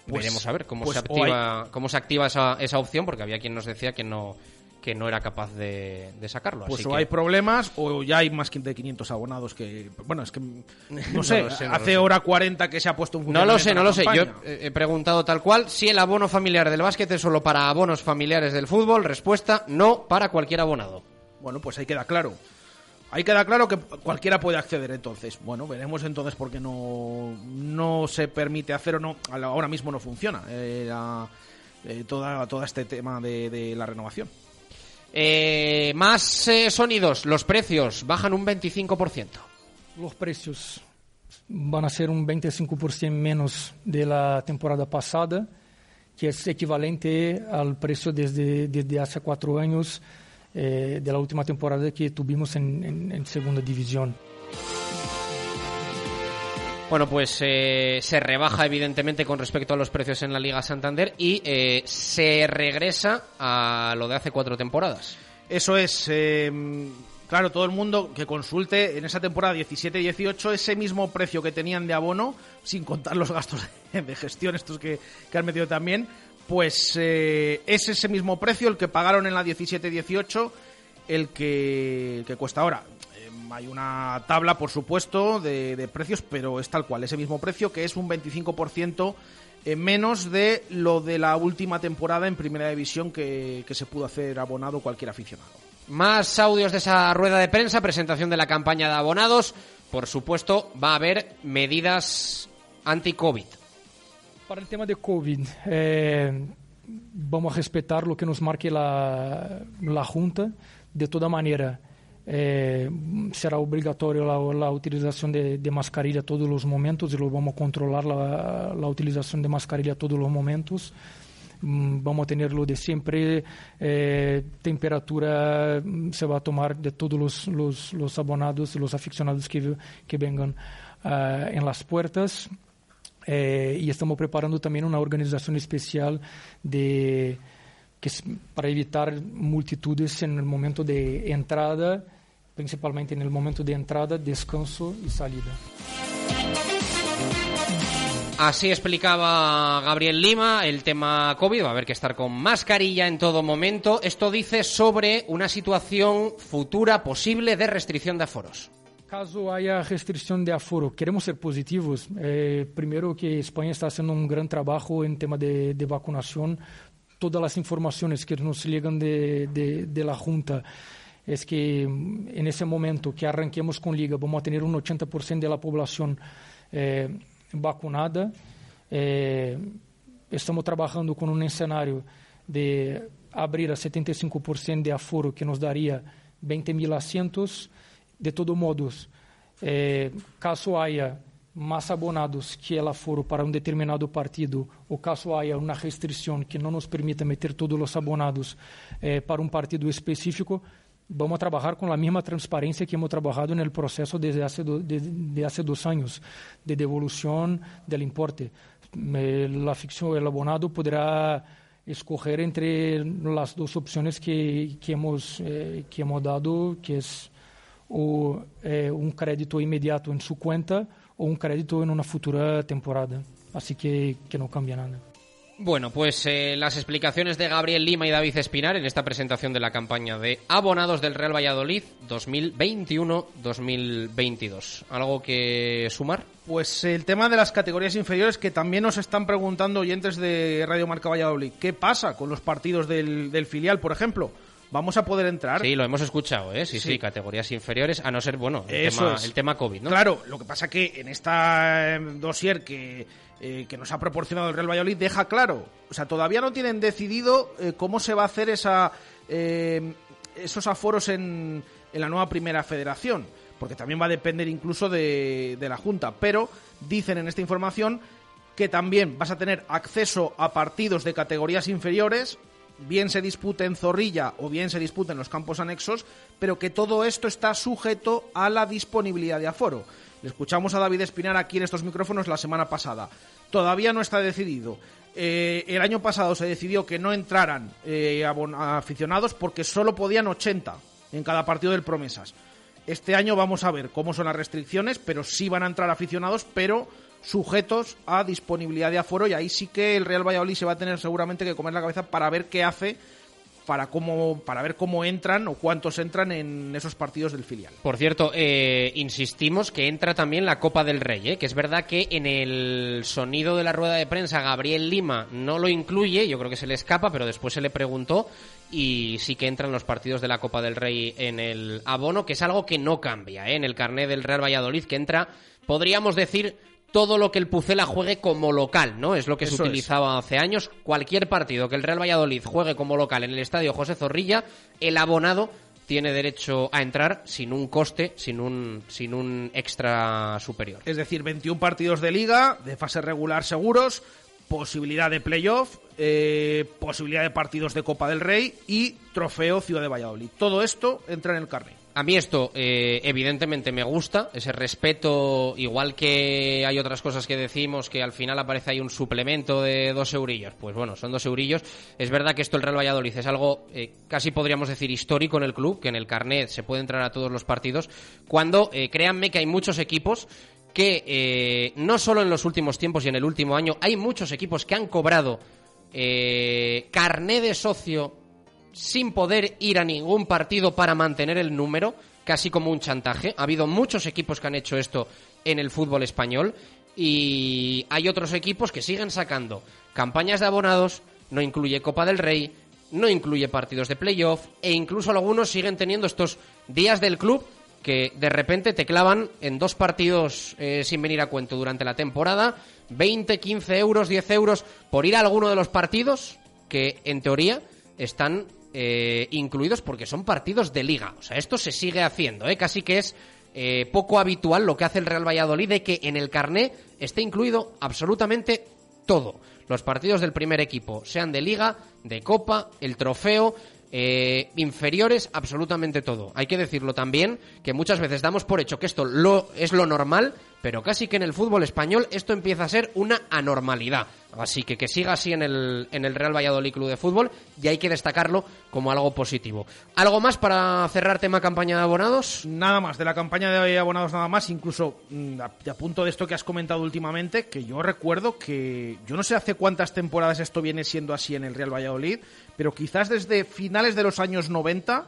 Pues- veremos a ver cómo pues se activa, cómo se activa esa, esa opción, porque había quien nos decía que no que no era capaz de, de sacarlo. Pues así o que- hay problemas o ya hay más de 500 abonados que... Bueno, es que... No No sé, sé, no lo hace sé. hora 40 que se ha puesto un No lo sé, no lo sé. Yo he preguntado tal cual si el abono familiar del básquet es solo para abonos familiares del fútbol. Respuesta, no para cualquier abonado. Bueno, pues ahí queda claro. Ahí queda claro que cualquiera puede acceder entonces. Bueno, veremos entonces por qué no, no se permite hacer o no. Ahora mismo no funciona eh, la- eh, toda, todo este tema de, de la renovación. Eh, más eh, sonidos, los precios bajan un 25%. Los precios van a ser un 25% menos de la temporada pasada, que es equivalente al precio desde, desde hace cuatro años eh, de la última temporada que tuvimos en, en- en segunda división. Bueno, pues eh, se rebaja evidentemente con respecto a los precios en la Liga Santander y eh, se regresa a lo de hace cuatro temporadas. Eso es, eh, claro, todo el mundo que consulte en esa temporada 17-18 ese mismo precio que tenían de abono, sin contar los gastos de, gestión, estos que, han metido también, pues eh, es ese mismo precio el que pagaron en la 17-18, el que, el que cuesta ahora. Hay una tabla, por supuesto, de, de precios, pero es tal cual, ese mismo precio que es un 25% eh, menos de lo de la última temporada en Primera División que, que se pudo hacer abonado cualquier aficionado. Más audios de esa rueda de prensa, presentación de la campaña de abonados. Por supuesto, va a haber medidas anti-COVID. Para el tema de COVID, eh, vamos a respetar lo que nos marque la, la Junta. De toda manera, será obligatorio la, utilización de, de mascarilla todos los momentos y lo vamos a controlar la, utilización de mascarilla todos los momentos. Vamos a tener lo de siempre, temperatura se va a tomar de todos los, los, abonados los aficionados que, que vengan ah, en las puertas. Y estamos preparando también una organización especial de, para evitar multitudes en el momento de entrada, principalmente en el momento de entrada, descanso y salida. Así explicaba Gabriel Lima el tema COVID. Va a haber que estar con mascarilla en todo momento. Esto dice sobre una situación futura posible de restricción de aforos. Caso haya restricción de aforo, queremos ser positivos. Eh, primero que España está haciendo un gran trabajo en tema de, de vacunación. Todas las informaciones que nos llegan de, de- de la Junta es que ese momento que arranquemos con Liga vamos a tener un 80% de la población eh, vacunada. Eh, estamos trabajando con un escenario de abrir a 75% de aforo que nos daría 20.000 asientos. De todos modos, eh, caso haya más abonados que el aforo para un determinado partido o caso haya una restricción que no nos permita meter todos los abonados eh, para un partido específico, vamos a trabajar con la misma transparencia que hemos trabajado en el proceso desde hace, do- de, de hace dos años de devolución del importe. La el abonado podrá escoger entre las dos opciones que, que, hemos, eh, que hemos dado, que es o eh, un crédito inmediato en su cuenta o un crédito en una futura temporada. Así que, que no cambia nada. Bueno, pues eh, las explicaciones de Gabriel Lima y David Espinar en esta presentación de la campaña de abonados del Real Valladolid 2021-2022. ¿Algo que sumar? Pues el tema de las categorías inferiores que también nos están preguntando oyentes de Radio Marca Valladolid. ¿Qué pasa con los partidos del, del filial, por ejemplo? Vamos a poder entrar. Sí, lo hemos escuchado, ¿eh? Sí, sí, categorías inferiores, a no ser, bueno, el, tema, el tema COVID, ¿no? Claro, lo que pasa que en esta eh, dossier que, eh, que nos ha proporcionado el Real Valladolid deja claro, o sea, todavía no tienen decidido eh, cómo se va a hacer esa, esos aforos en, en la nueva primera federación, porque también va a depender incluso de, de la Junta, pero dicen en esta información que también vas a tener acceso a partidos de categorías inferiores, bien se dispute en Zorrilla o bien se dispute en los campos anexos, pero que todo esto está sujeto a la disponibilidad de aforo. Le escuchamos a David Espinar aquí en estos micrófonos la semana pasada. Todavía no está decidido. Eh, el año pasado se decidió que no entraran eh, aficionados porque solo podían 80 en cada partido del Promesas. Este año vamos a ver cómo son las restricciones, pero sí van a entrar aficionados, pero sujetos a disponibilidad de aforo y ahí sí que el Real Valladolid se va a tener seguramente que comer la cabeza para ver qué hace para cómo para ver cómo entran o cuántos entran en esos partidos del filial. Por cierto, eh, insistimos que entra también la Copa del Rey, ¿eh? que es verdad que en el sonido de la rueda de prensa Gabriel Lima no lo incluye, yo creo que se le escapa, pero después se le preguntó y sí que entran los partidos de la Copa del Rey en el abono, que es algo que no cambia ¿eh? en el carnet del Real Valladolid, que entra, podríamos decir, todo lo que el Pucela juegue como local, ¿no? Es lo que se utilizaba hace años. Cualquier partido que el Real Valladolid juegue como local en el estadio José Zorrilla, el abonado tiene derecho a entrar sin un coste, sin un, sin un extra superior. Es decir, 21 partidos de liga, de fase regular seguros, posibilidad de playoff, eh, posibilidad de partidos de Copa del Rey y trofeo Ciudad de Valladolid. Todo esto entra en el carnet. A mí esto eh, evidentemente me gusta, ese respeto, igual que hay otras cosas que decimos que al final aparece ahí un suplemento de dos eurillos, pues bueno, son dos eurillos. Es verdad que esto el Real Valladolid es algo eh, casi podríamos decir histórico en el club, que en el carnet se puede entrar a todos los partidos, cuando eh, créanme que hay muchos equipos que no solo en los últimos tiempos y en el último año, hay muchos equipos que han cobrado carné de socio sin poder ir a ningún partido para mantener el número, casi como un chantaje. Ha habido muchos equipos que han hecho esto en el fútbol español y hay otros equipos que siguen sacando campañas de abonados, no incluye Copa del Rey, no incluye partidos de playoff e incluso algunos siguen teniendo estos días del club que de repente te clavan en dos partidos eh, sin venir a cuento durante la temporada, 20, 15 euros, 10 euros por ir a alguno de los partidos que en teoría están eh, incluidos porque son partidos de liga. O sea, esto se sigue haciendo, ¿eh? casi que es eh, poco habitual lo que hace el Real Valladolid de que en el carné esté incluido absolutamente todo. Los partidos del primer equipo, sean de liga, de copa, el trofeo, eh, inferiores, absolutamente todo. Hay que decirlo también que muchas veces damos por hecho que esto lo, es lo normal, pero casi que en el fútbol español esto empieza a ser una anormalidad. Así que que siga así en el, en el Real Valladolid Club de Fútbol y hay que destacarlo como algo positivo. ¿Algo más para cerrar tema campaña de abonados? Nada más, de la campaña de abonados nada más, incluso mm, a, punto de esto que has comentado últimamente, que yo recuerdo que yo no sé hace cuántas temporadas esto viene siendo así en el Real Valladolid, pero quizás desde finales de los años 90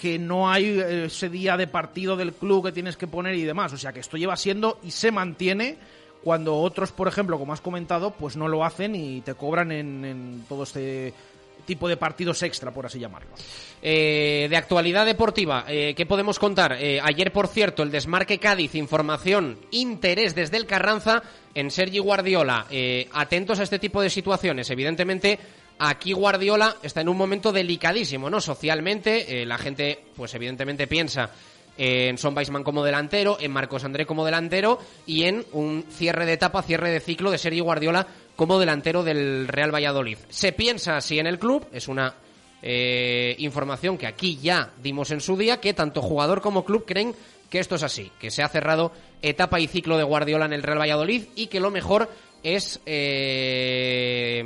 que no hay eh, ese día de partido del club que tienes que poner y demás. O sea que esto lleva siendo y se mantiene cuando otros, por ejemplo, como has comentado, pues no lo hacen y te cobran en, todo este tipo de partidos extra, por así llamarlos. Eh, de actualidad deportiva, eh, ¿qué podemos contar? ayer, por cierto, el Desmarque Cádiz, información, interés desde el Carranza en Sergi Guardiola. atentos a este tipo de situaciones. Evidentemente, Aquí Guardiola está en un momento delicadísimo, ¿no? Socialmente, eh, la gente, pues evidentemente piensa en Son Weisman como delantero, en Marcos André como delantero y en un cierre de etapa, cierre de ciclo de Sergio Guardiola como delantero del Real Valladolid. Se piensa así en el club, es una eh, información que aquí ya dimos en su día, que tanto jugador como club creen que esto es así, que se ha cerrado etapa y ciclo de Guardiola en el Real Valladolid y que lo mejor es eh,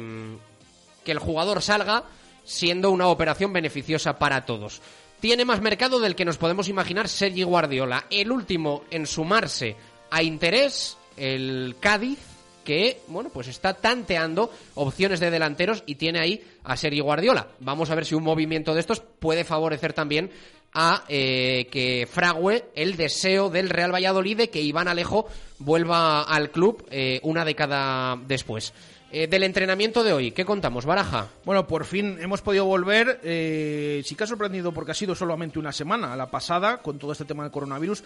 que el jugador salga siendo una operación beneficiosa para todos. Tiene más mercado del que nos podemos imaginar Sergi Guardiola. El último en sumarse a interés, el Cádiz, que, bueno, pues está tanteando opciones de delanteros y tiene ahí a Sergio Guardiola. Vamos a ver si un movimiento de estos puede favorecer también a eh, que frague el deseo del Real Valladolid de que Iván Alejo vuelva al club eh, una década después. Eh, del entrenamiento de hoy, ¿qué contamos, Baraja? Bueno, por fin hemos podido volver. Eh, sí que ha sorprendido porque ha sido solamente una semana, la pasada, con todo este tema del coronavirus,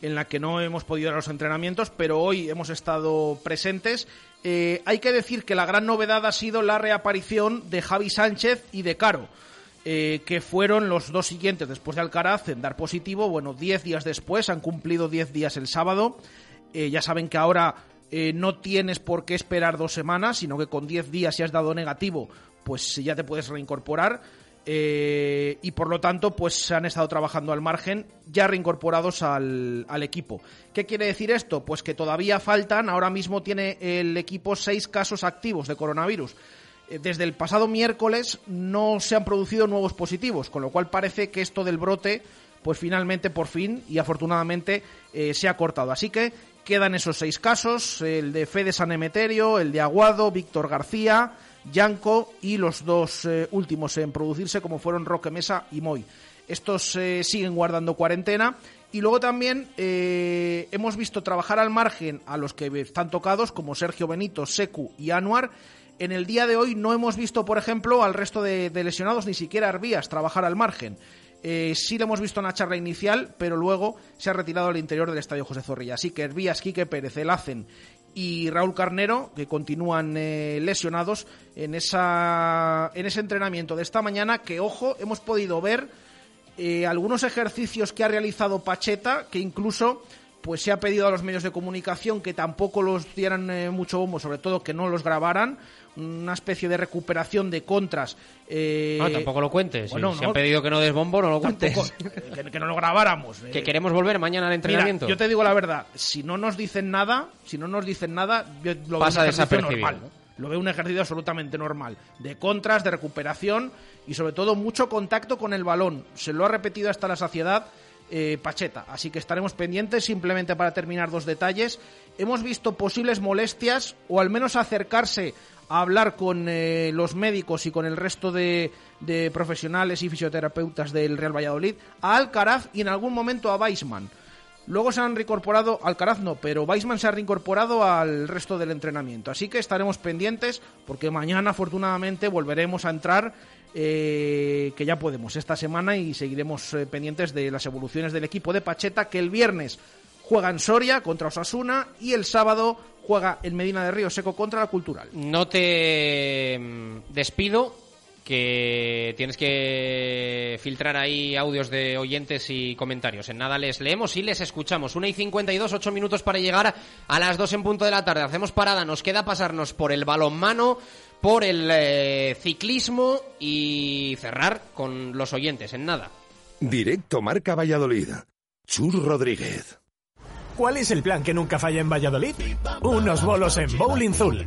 en la que no hemos podido ir a los entrenamientos, pero hoy hemos estado presentes. Eh, hay que decir que la gran novedad ha sido la reaparición de Javi Sánchez y de Caro. que fueron los dos siguientes después de Alcaraz en dar positivo. Bueno, 10 días después, han cumplido 10 días el sábado. Ya saben que ahora eh, no tienes por qué esperar dos semanas, sino que con 10 días si has dado negativo, pues ya te puedes reincorporar. Eh, y por lo tanto, pues se han estado trabajando al margen, ya reincorporados al, al equipo. ¿Qué quiere decir esto? Pues que todavía faltan, ahora mismo tiene el equipo seis casos activos de coronavirus. Eh, Desde el pasado miércoles no se han producido nuevos positivos, con lo cual parece que esto del brote, pues finalmente, por fin y afortunadamente, eh, se ha cortado. Así que quedan esos seis casos, el de Fede San Emeterio, el de Aguado, Víctor García, Yanco y los dos eh, últimos en producirse, como fueron Roque Mesa y Moy. Estos eh, siguen guardando cuarentena. Y luego también eh, hemos visto trabajar al margen a los que están tocados, como Sergio Benito, Secu y Anuar. En el día de hoy no hemos visto, por ejemplo, al resto de, de lesionados, ni siquiera Arbías, trabajar al margen. Eh, sí lo hemos visto en la charla inicial, pero luego se ha retirado al interior del estadio José Zorrilla. Así que Herbías, Quique Pérez, Elacen y Raúl Carnero, que continúan eh, lesionados en, esa, en ese entrenamiento de esta mañana, que, ojo, hemos podido ver eh, algunos ejercicios que ha realizado Pacheta, que incluso pues se ha pedido a los medios de comunicación que tampoco los dieran eh, mucho bombo, sobre todo que no los grabaran, una especie de recuperación de contras. eh, No, tampoco lo cuentes. bueno, si no, han pedido que no des bombo, no lo cuentes. que, que no lo grabáramos. que eh. queremos volver mañana al entrenamiento. Mira, yo te digo la verdad, si no nos dicen nada, si no nos dicen nada, yo lo Pasa veo un desapercibido, normal. Lo veo un ejercicio absolutamente normal, de contras, de recuperación y sobre todo mucho contacto con el balón. Se lo ha repetido hasta la saciedad eh, Pacheta, así que estaremos pendientes simplemente para terminar dos detalles. Hemos visto posibles molestias o al menos acercarse a hablar con eh, los médicos y con el resto de, de profesionales y fisioterapeutas del Real Valladolid a Alcaraz y en algún momento a Weisman. Luego se han reincorporado, Alcaraz no, pero Weisman se ha reincorporado al resto del entrenamiento. Así que estaremos pendientes porque mañana afortunadamente volveremos a entrar, eh, que ya podemos esta semana y seguiremos eh, pendientes de las evoluciones del equipo de Pacheta que el viernes juega en Soria contra Osasuna y el sábado juega en Medina de Río Seco contra la Cultural. No te mm, despido, que tienes que filtrar ahí audios de oyentes y comentarios. En nada les leemos y les escuchamos. Una y 52, ocho minutos para llegar a las 2 en punto de la tarde. Hacemos parada, nos queda pasarnos por el balonmano, por el eh, ciclismo y cerrar con los oyentes. En nada. Directo Marca Valladolid. Chur Rodríguez. ¿Cuál es el plan que nunca falla en Valladolid? Unos bolos en Bowling Zul.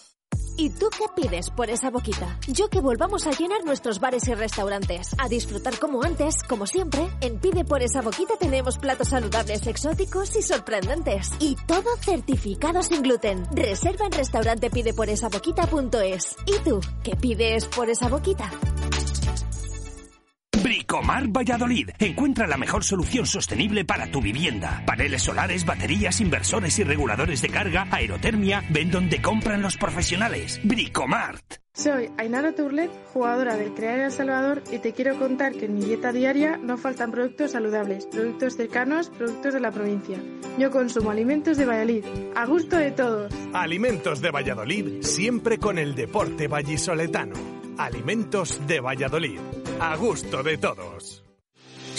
¿Y tú qué pides por esa boquita? Yo que volvamos a llenar nuestros bares y restaurantes. A disfrutar como antes, como siempre. En Pide por esa boquita tenemos platos saludables, exóticos y sorprendentes. Y todo certificado sin gluten. Reserva en restaurantepideporesaboquita.es. ¿Y tú qué pides por esa boquita? Bricomar Valladolid. Encuentra la mejor solución sostenible para tu vivienda. Paneles solares, baterías, inversores y reguladores de carga, aerotermia. Ven donde compran los profesionales. Bricomart. Soy Ainara Turlet, jugadora del Crear El Salvador y te quiero contar que en mi dieta diaria no faltan productos saludables, productos cercanos, productos de la provincia. Yo consumo alimentos de Valladolid, a gusto de todos. Alimentos de Valladolid, siempre con el deporte vallisoletano. Alimentos de Valladolid, a gusto de todos.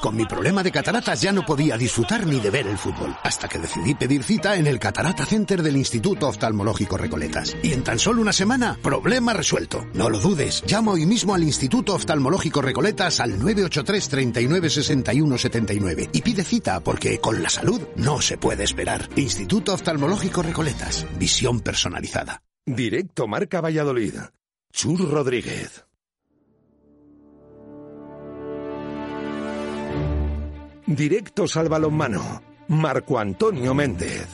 Con mi problema de cataratas ya no podía disfrutar ni de ver el fútbol, hasta que decidí pedir cita en el Catarata Center del Instituto Oftalmológico Recoletas. Y en tan solo una semana, problema resuelto. No lo dudes, llama hoy mismo al Instituto Oftalmológico Recoletas al 983 39 61 79 y pide cita porque con la salud no se puede esperar. Instituto Oftalmológico Recoletas, visión personalizada. Directo Marca Valladolid. Chur Rodríguez. Directos al balonmano. Marco Antonio Méndez.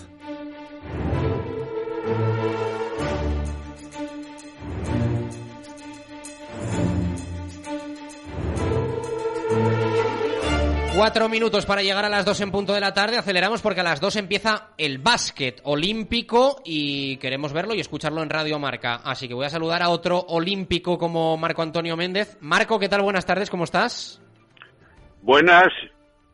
Cuatro minutos para llegar a las dos en punto de la tarde. Aceleramos porque a las dos empieza el básquet olímpico y queremos verlo y escucharlo en Radio Marca. Así que voy a saludar a otro olímpico como Marco Antonio Méndez. Marco, ¿qué tal? Buenas tardes, ¿cómo estás? Buenas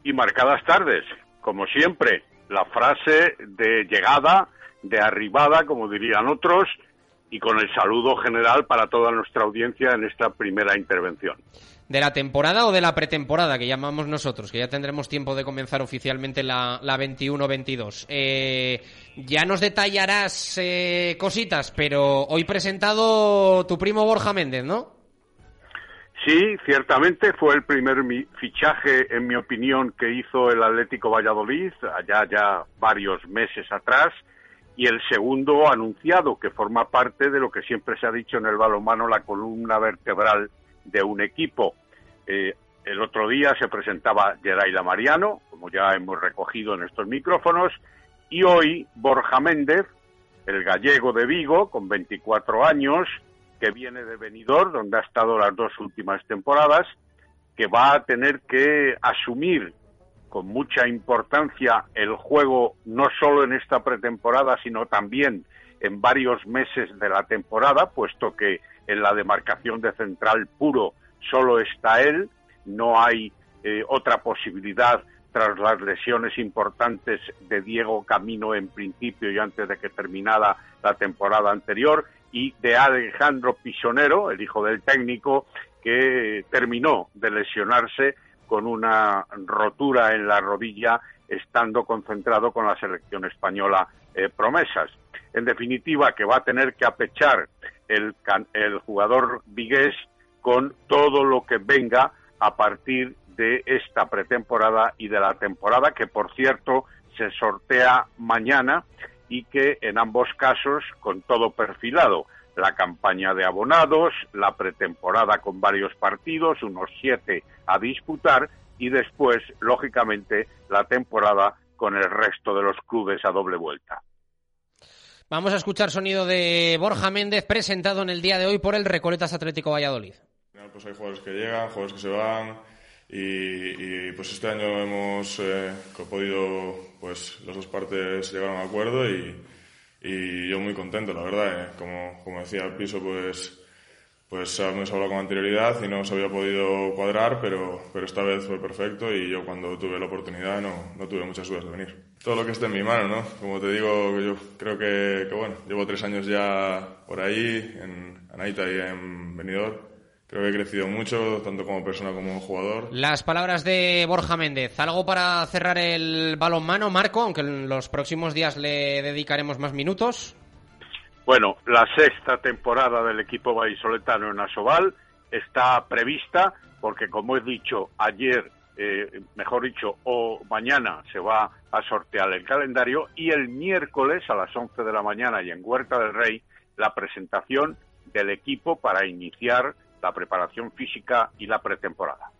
y marcadas tardes, como siempre. La frase de llegada, de arribada, como dirían otros, y con el saludo general para toda nuestra audiencia en esta primera intervención. ¿De la temporada o de la pretemporada que llamamos nosotros? Que ya tendremos tiempo de comenzar oficialmente la, la 21-22. Eh, ya nos detallarás eh, cositas, pero hoy presentado tu primo Borja Méndez, ¿no? Sí, ciertamente fue el primer fichaje, en mi opinión, que hizo el Atlético Valladolid, allá ya varios meses atrás, y el segundo anunciado, que forma parte de lo que siempre se ha dicho en el balonmano, la columna vertebral de un equipo. Eh, el otro día se presentaba Geraila Mariano, como ya hemos recogido en estos micrófonos, y hoy Borja Méndez, el gallego de Vigo, con 24 años, que viene de Benidorm, donde ha estado las dos últimas temporadas, que va a tener que asumir con mucha importancia el juego no solo en esta pretemporada, sino también en varios meses de la temporada, puesto que en la demarcación de central puro solo está él, no hay eh, otra posibilidad tras las lesiones importantes de Diego Camino en principio y antes de que terminara la temporada anterior, y de Alejandro Pisonero, el hijo del técnico, que terminó de lesionarse con una rotura en la rodilla estando concentrado con la selección española eh, promesas. En definitiva, que va a tener que apechar el, el jugador vigués con todo lo que venga a partir de esta pretemporada y de la temporada, que por cierto se sortea mañana y que en ambos casos con todo perfilado. La campaña de abonados, la pretemporada con varios partidos, unos siete a disputar y después, lógicamente, la temporada con el resto de los clubes a doble vuelta. Vamos a escuchar sonido de Borja Méndez presentado en el día de hoy por el Recoletas Atlético Valladolid. Pues hay jugadores que llegan, jugadores que se van y, y, pues este año hemos eh, podido, pues las dos partes llegar a un acuerdo y, y yo muy contento, la verdad. eh. Como, como decía el piso, pues pues hemos hablado con anterioridad y no se había podido cuadrar, pero, pero esta vez fue perfecto y yo cuando tuve la oportunidad no, no tuve muchas dudas de venir. Todo lo que esté en mi mano, ¿no? Como te digo, yo creo que, que bueno, llevo tres años ya por ahí, en Anaita y en Benidorm. Creo que he crecido mucho, tanto como persona como jugador. Las palabras de Borja Méndez. ¿Algo para cerrar el balonmano, Marco? Aunque en los próximos días le dedicaremos más minutos. Bueno, la sexta temporada del equipo vallisoletano en Asobal está prevista porque, como he dicho ayer, eh, mejor dicho, o mañana se va a sortear el calendario y el miércoles a las 11 de la mañana y en Huerta del Rey la presentación del equipo para iniciar la preparación física y la pretemporada.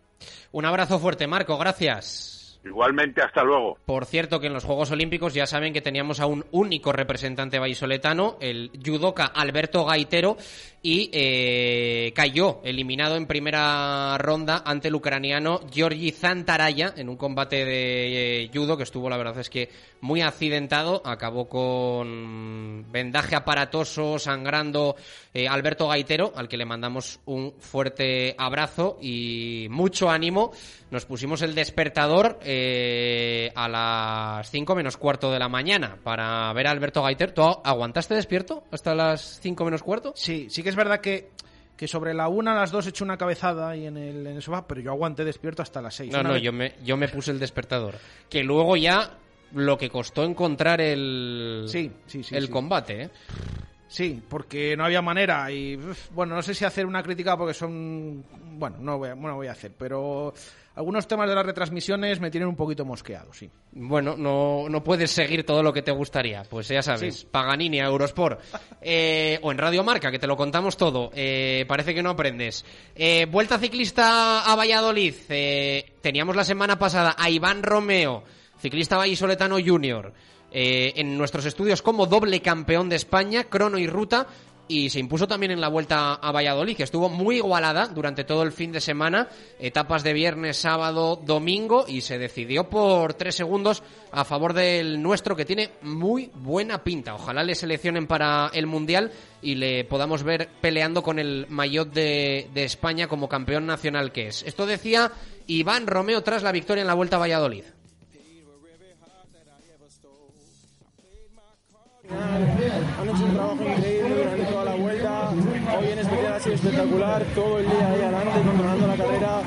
Un abrazo fuerte, Marco. Gracias. Igualmente, hasta luego. Por cierto, que en los Juegos Olímpicos ya saben que teníamos a un único representante vallisoletano, el judoka Alberto Gaitero, y eh, cayó eliminado en primera ronda ante el ucraniano Georgi Zantaraya en un combate de eh, judo que estuvo, la verdad es que muy accidentado. Acabó con vendaje aparatoso, sangrando eh, Alberto Gaitero, al que le mandamos un fuerte abrazo y mucho ánimo. Nos pusimos el despertador a las 5 menos cuarto de la mañana para ver a Alberto Gaitero. ¿Tú aguantaste despierto hasta las 5 menos cuarto? Sí, sí que es verdad que, que sobre la una a las dos he hecho una cabezada ahí en el, en el sofá, pero yo aguanté despierto hasta las 6. No, no, yo me, yo me puse el despertador. Que luego ya lo que costó encontrar el, Sí, sí, sí, el combate, ¿eh? Sí, porque no había manera y bueno, no sé si hacer una crítica porque son bueno, no voy a, no voy a hacer, pero algunos temas de las retransmisiones me tienen un poquito mosqueado, sí. Bueno, no, no puedes seguir todo lo que te gustaría. Pues ya sabes, Sí. Paganini a Eurosport. Eh, o en Radio Marca, que te lo contamos todo. Eh, parece que no aprendes. Eh, vuelta ciclista a Valladolid. Eh, teníamos la semana pasada a Iván Romeo, ciclista vallisoletano junior, eh, en nuestros estudios como doble campeón de España, crono y ruta. Y se impuso también en la vuelta a Valladolid, que estuvo muy igualada durante todo el fin de semana, etapas de viernes, sábado, domingo, y se decidió por tres segundos a favor del nuestro, que tiene muy buena pinta. Ojalá le seleccionen para el Mundial y le podamos ver peleando con el maillot de, de España como campeón nacional que es. Esto decía Iván Romeo tras la victoria en la vuelta a Valladolid. Han hecho un trabajo increíble durante toda la vuelta. Hoy en especial ha sido espectacular. Todo el día ahí adelante, controlando la carrera.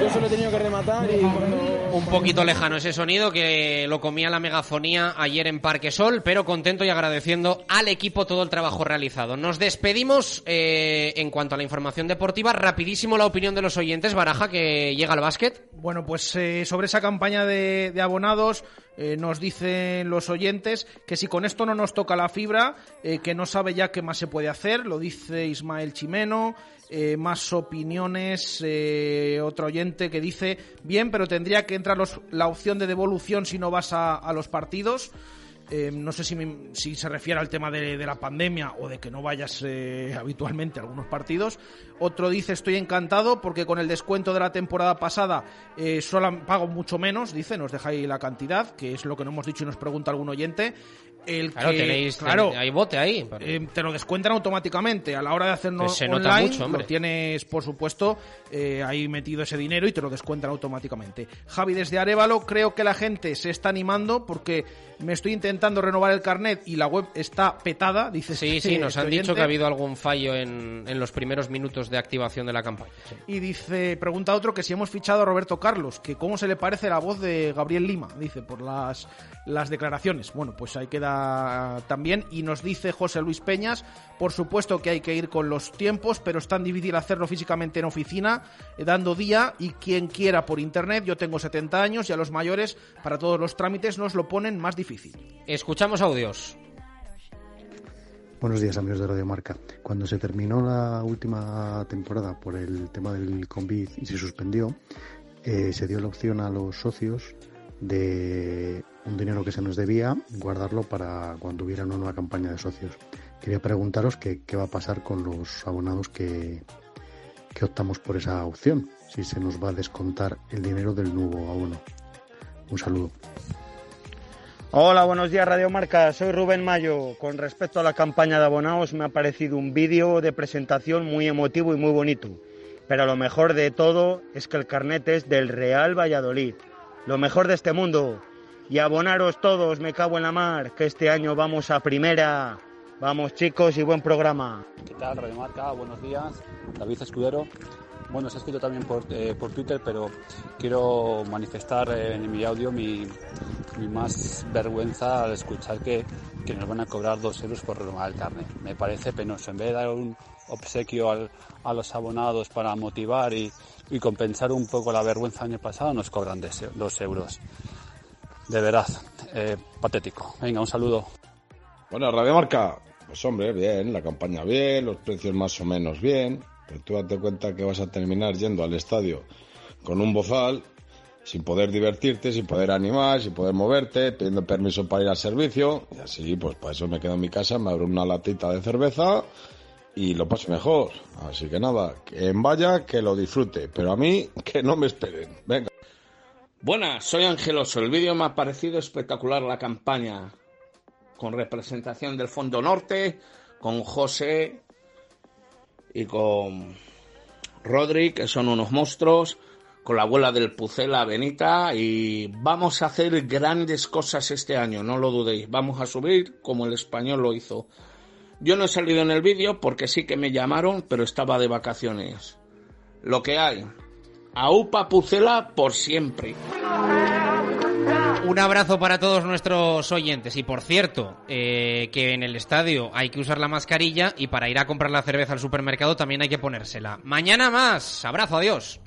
Yo solo he tenido que rematar y cuando. Un poquito lejano ese sonido que lo comía la megafonía ayer en Parque Sol, pero contento y agradeciendo al equipo todo el trabajo realizado. Nos despedimos eh, en cuanto a la información deportiva. Rapidísimo la opinión de los oyentes. Baraja, que llega al básquet. Bueno, pues eh, sobre esa campaña de, de abonados eh, nos dicen los oyentes que si con esto no nos toca la fibra, eh, que no sabe ya qué más se puede hacer, lo dice Ismael Chimeno. Eh, más opiniones, otro oyente que dice, bien, pero tendría que entrar la opción de devolución si no vas a los partidos. Eh, no sé si, me- si se refiere al tema de, de la pandemia o de que no vayas eh, habitualmente a algunos partidos. Otro dice, estoy encantado porque con el descuento de la temporada pasada eh, solo pago mucho menos, dice, nos deja ahí la cantidad, que es lo que no hemos dicho y nos pregunta algún oyente. El Claro, que, tenéis, claro, hay bote ahí. eh, te lo descuentan automáticamente a la hora de hacerlo Pues online. mucho, lo tienes, por supuesto, eh, ahí metido ese dinero y te lo descuentan automáticamente. Javi, desde Arevalo, creo que la gente se está animando porque me estoy intentando renovar el carnet y la web está petada. Dice Sí, sí, nos han dicho que ha habido algún fallo en, en los primeros minutos de activación de la campaña. sí. Y dice, pregunta otro que si hemos fichado a Roberto Carlos, que cómo se le parece la voz de Gabriel Lima, dice, por las, las declaraciones. Bueno, pues ahí queda también. Y nos dice José Luis Peñas, por supuesto que hay que ir con los tiempos, pero es tan difícil hacerlo físicamente en oficina, eh, dando día y quien quiera por internet. Yo tengo 70 años y a los mayores, para todos los trámites, nos lo ponen más difícil. Escuchamos audios. Buenos días amigos de Radio Marca. Cuando se terminó la última temporada por el tema del COVID y se suspendió, eh, se dio la opción a los socios de un dinero que se nos debía guardarlo para cuando hubiera una nueva campaña de socios. Quería preguntaros qué, qué va a pasar con los abonados que, que optamos por esa opción, si se nos va a descontar el dinero del nuevo abono. Un saludo. Hola, buenos días Radio Marca, soy Rubén Mayo. Con respecto a la campaña de abonados me ha parecido un vídeo de presentación muy emotivo y muy bonito. Pero lo mejor de todo es que el carnet es del Real Valladolid. Lo mejor de este mundo. Y abonaros todos, me cago en la mar, que este año vamos a primera. Vamos chicos y buen programa. ¿Qué tal, Radio Marca? Buenos días. David Escudero. Bueno, se ha escrito también por, eh, por Twitter, pero quiero manifestar eh, en mi audio mi, más vergüenza al escuchar que, que nos van a cobrar dos euros por renovar el carnet. Me parece penoso. En vez de dar un obsequio al- a los abonados para motivar y, y compensar un poco la vergüenza del año pasado, nos cobran des- dos euros. De verdad, eh, patético. Venga, un saludo. Bueno, Radio Marca, pues hombre, bien, la campaña bien, los precios más o menos bien, pero tú date cuenta que vas a terminar yendo al estadio con un bozal sin poder divertirte, sin poder animar, sin poder moverte, pidiendo permiso para ir al servicio. Y así, pues para eso me quedo en mi casa, me abro una latita de cerveza y lo paso mejor. Así que nada, que en vaya, que lo disfrute. Pero a mí, que no me esperen. Venga. Buenas, soy Angeloso. El vídeo me ha parecido espectacular la campaña. Con representación del Fondo Norte, con José y con Rodri, que son unos monstruos con la abuela del Pucela Benita y vamos a hacer grandes cosas este año, no lo dudéis. Vamos a subir como el español lo hizo. Yo no he salido en el vídeo porque sí que me llamaron, pero estaba de vacaciones. Lo que hay. Aupa Pucela por siempre. Un abrazo para todos nuestros oyentes. Y por cierto, eh, que en el estadio hay que usar la mascarilla y para ir a comprar la cerveza al supermercado también hay que ponérsela. Mañana más. Abrazo, adiós.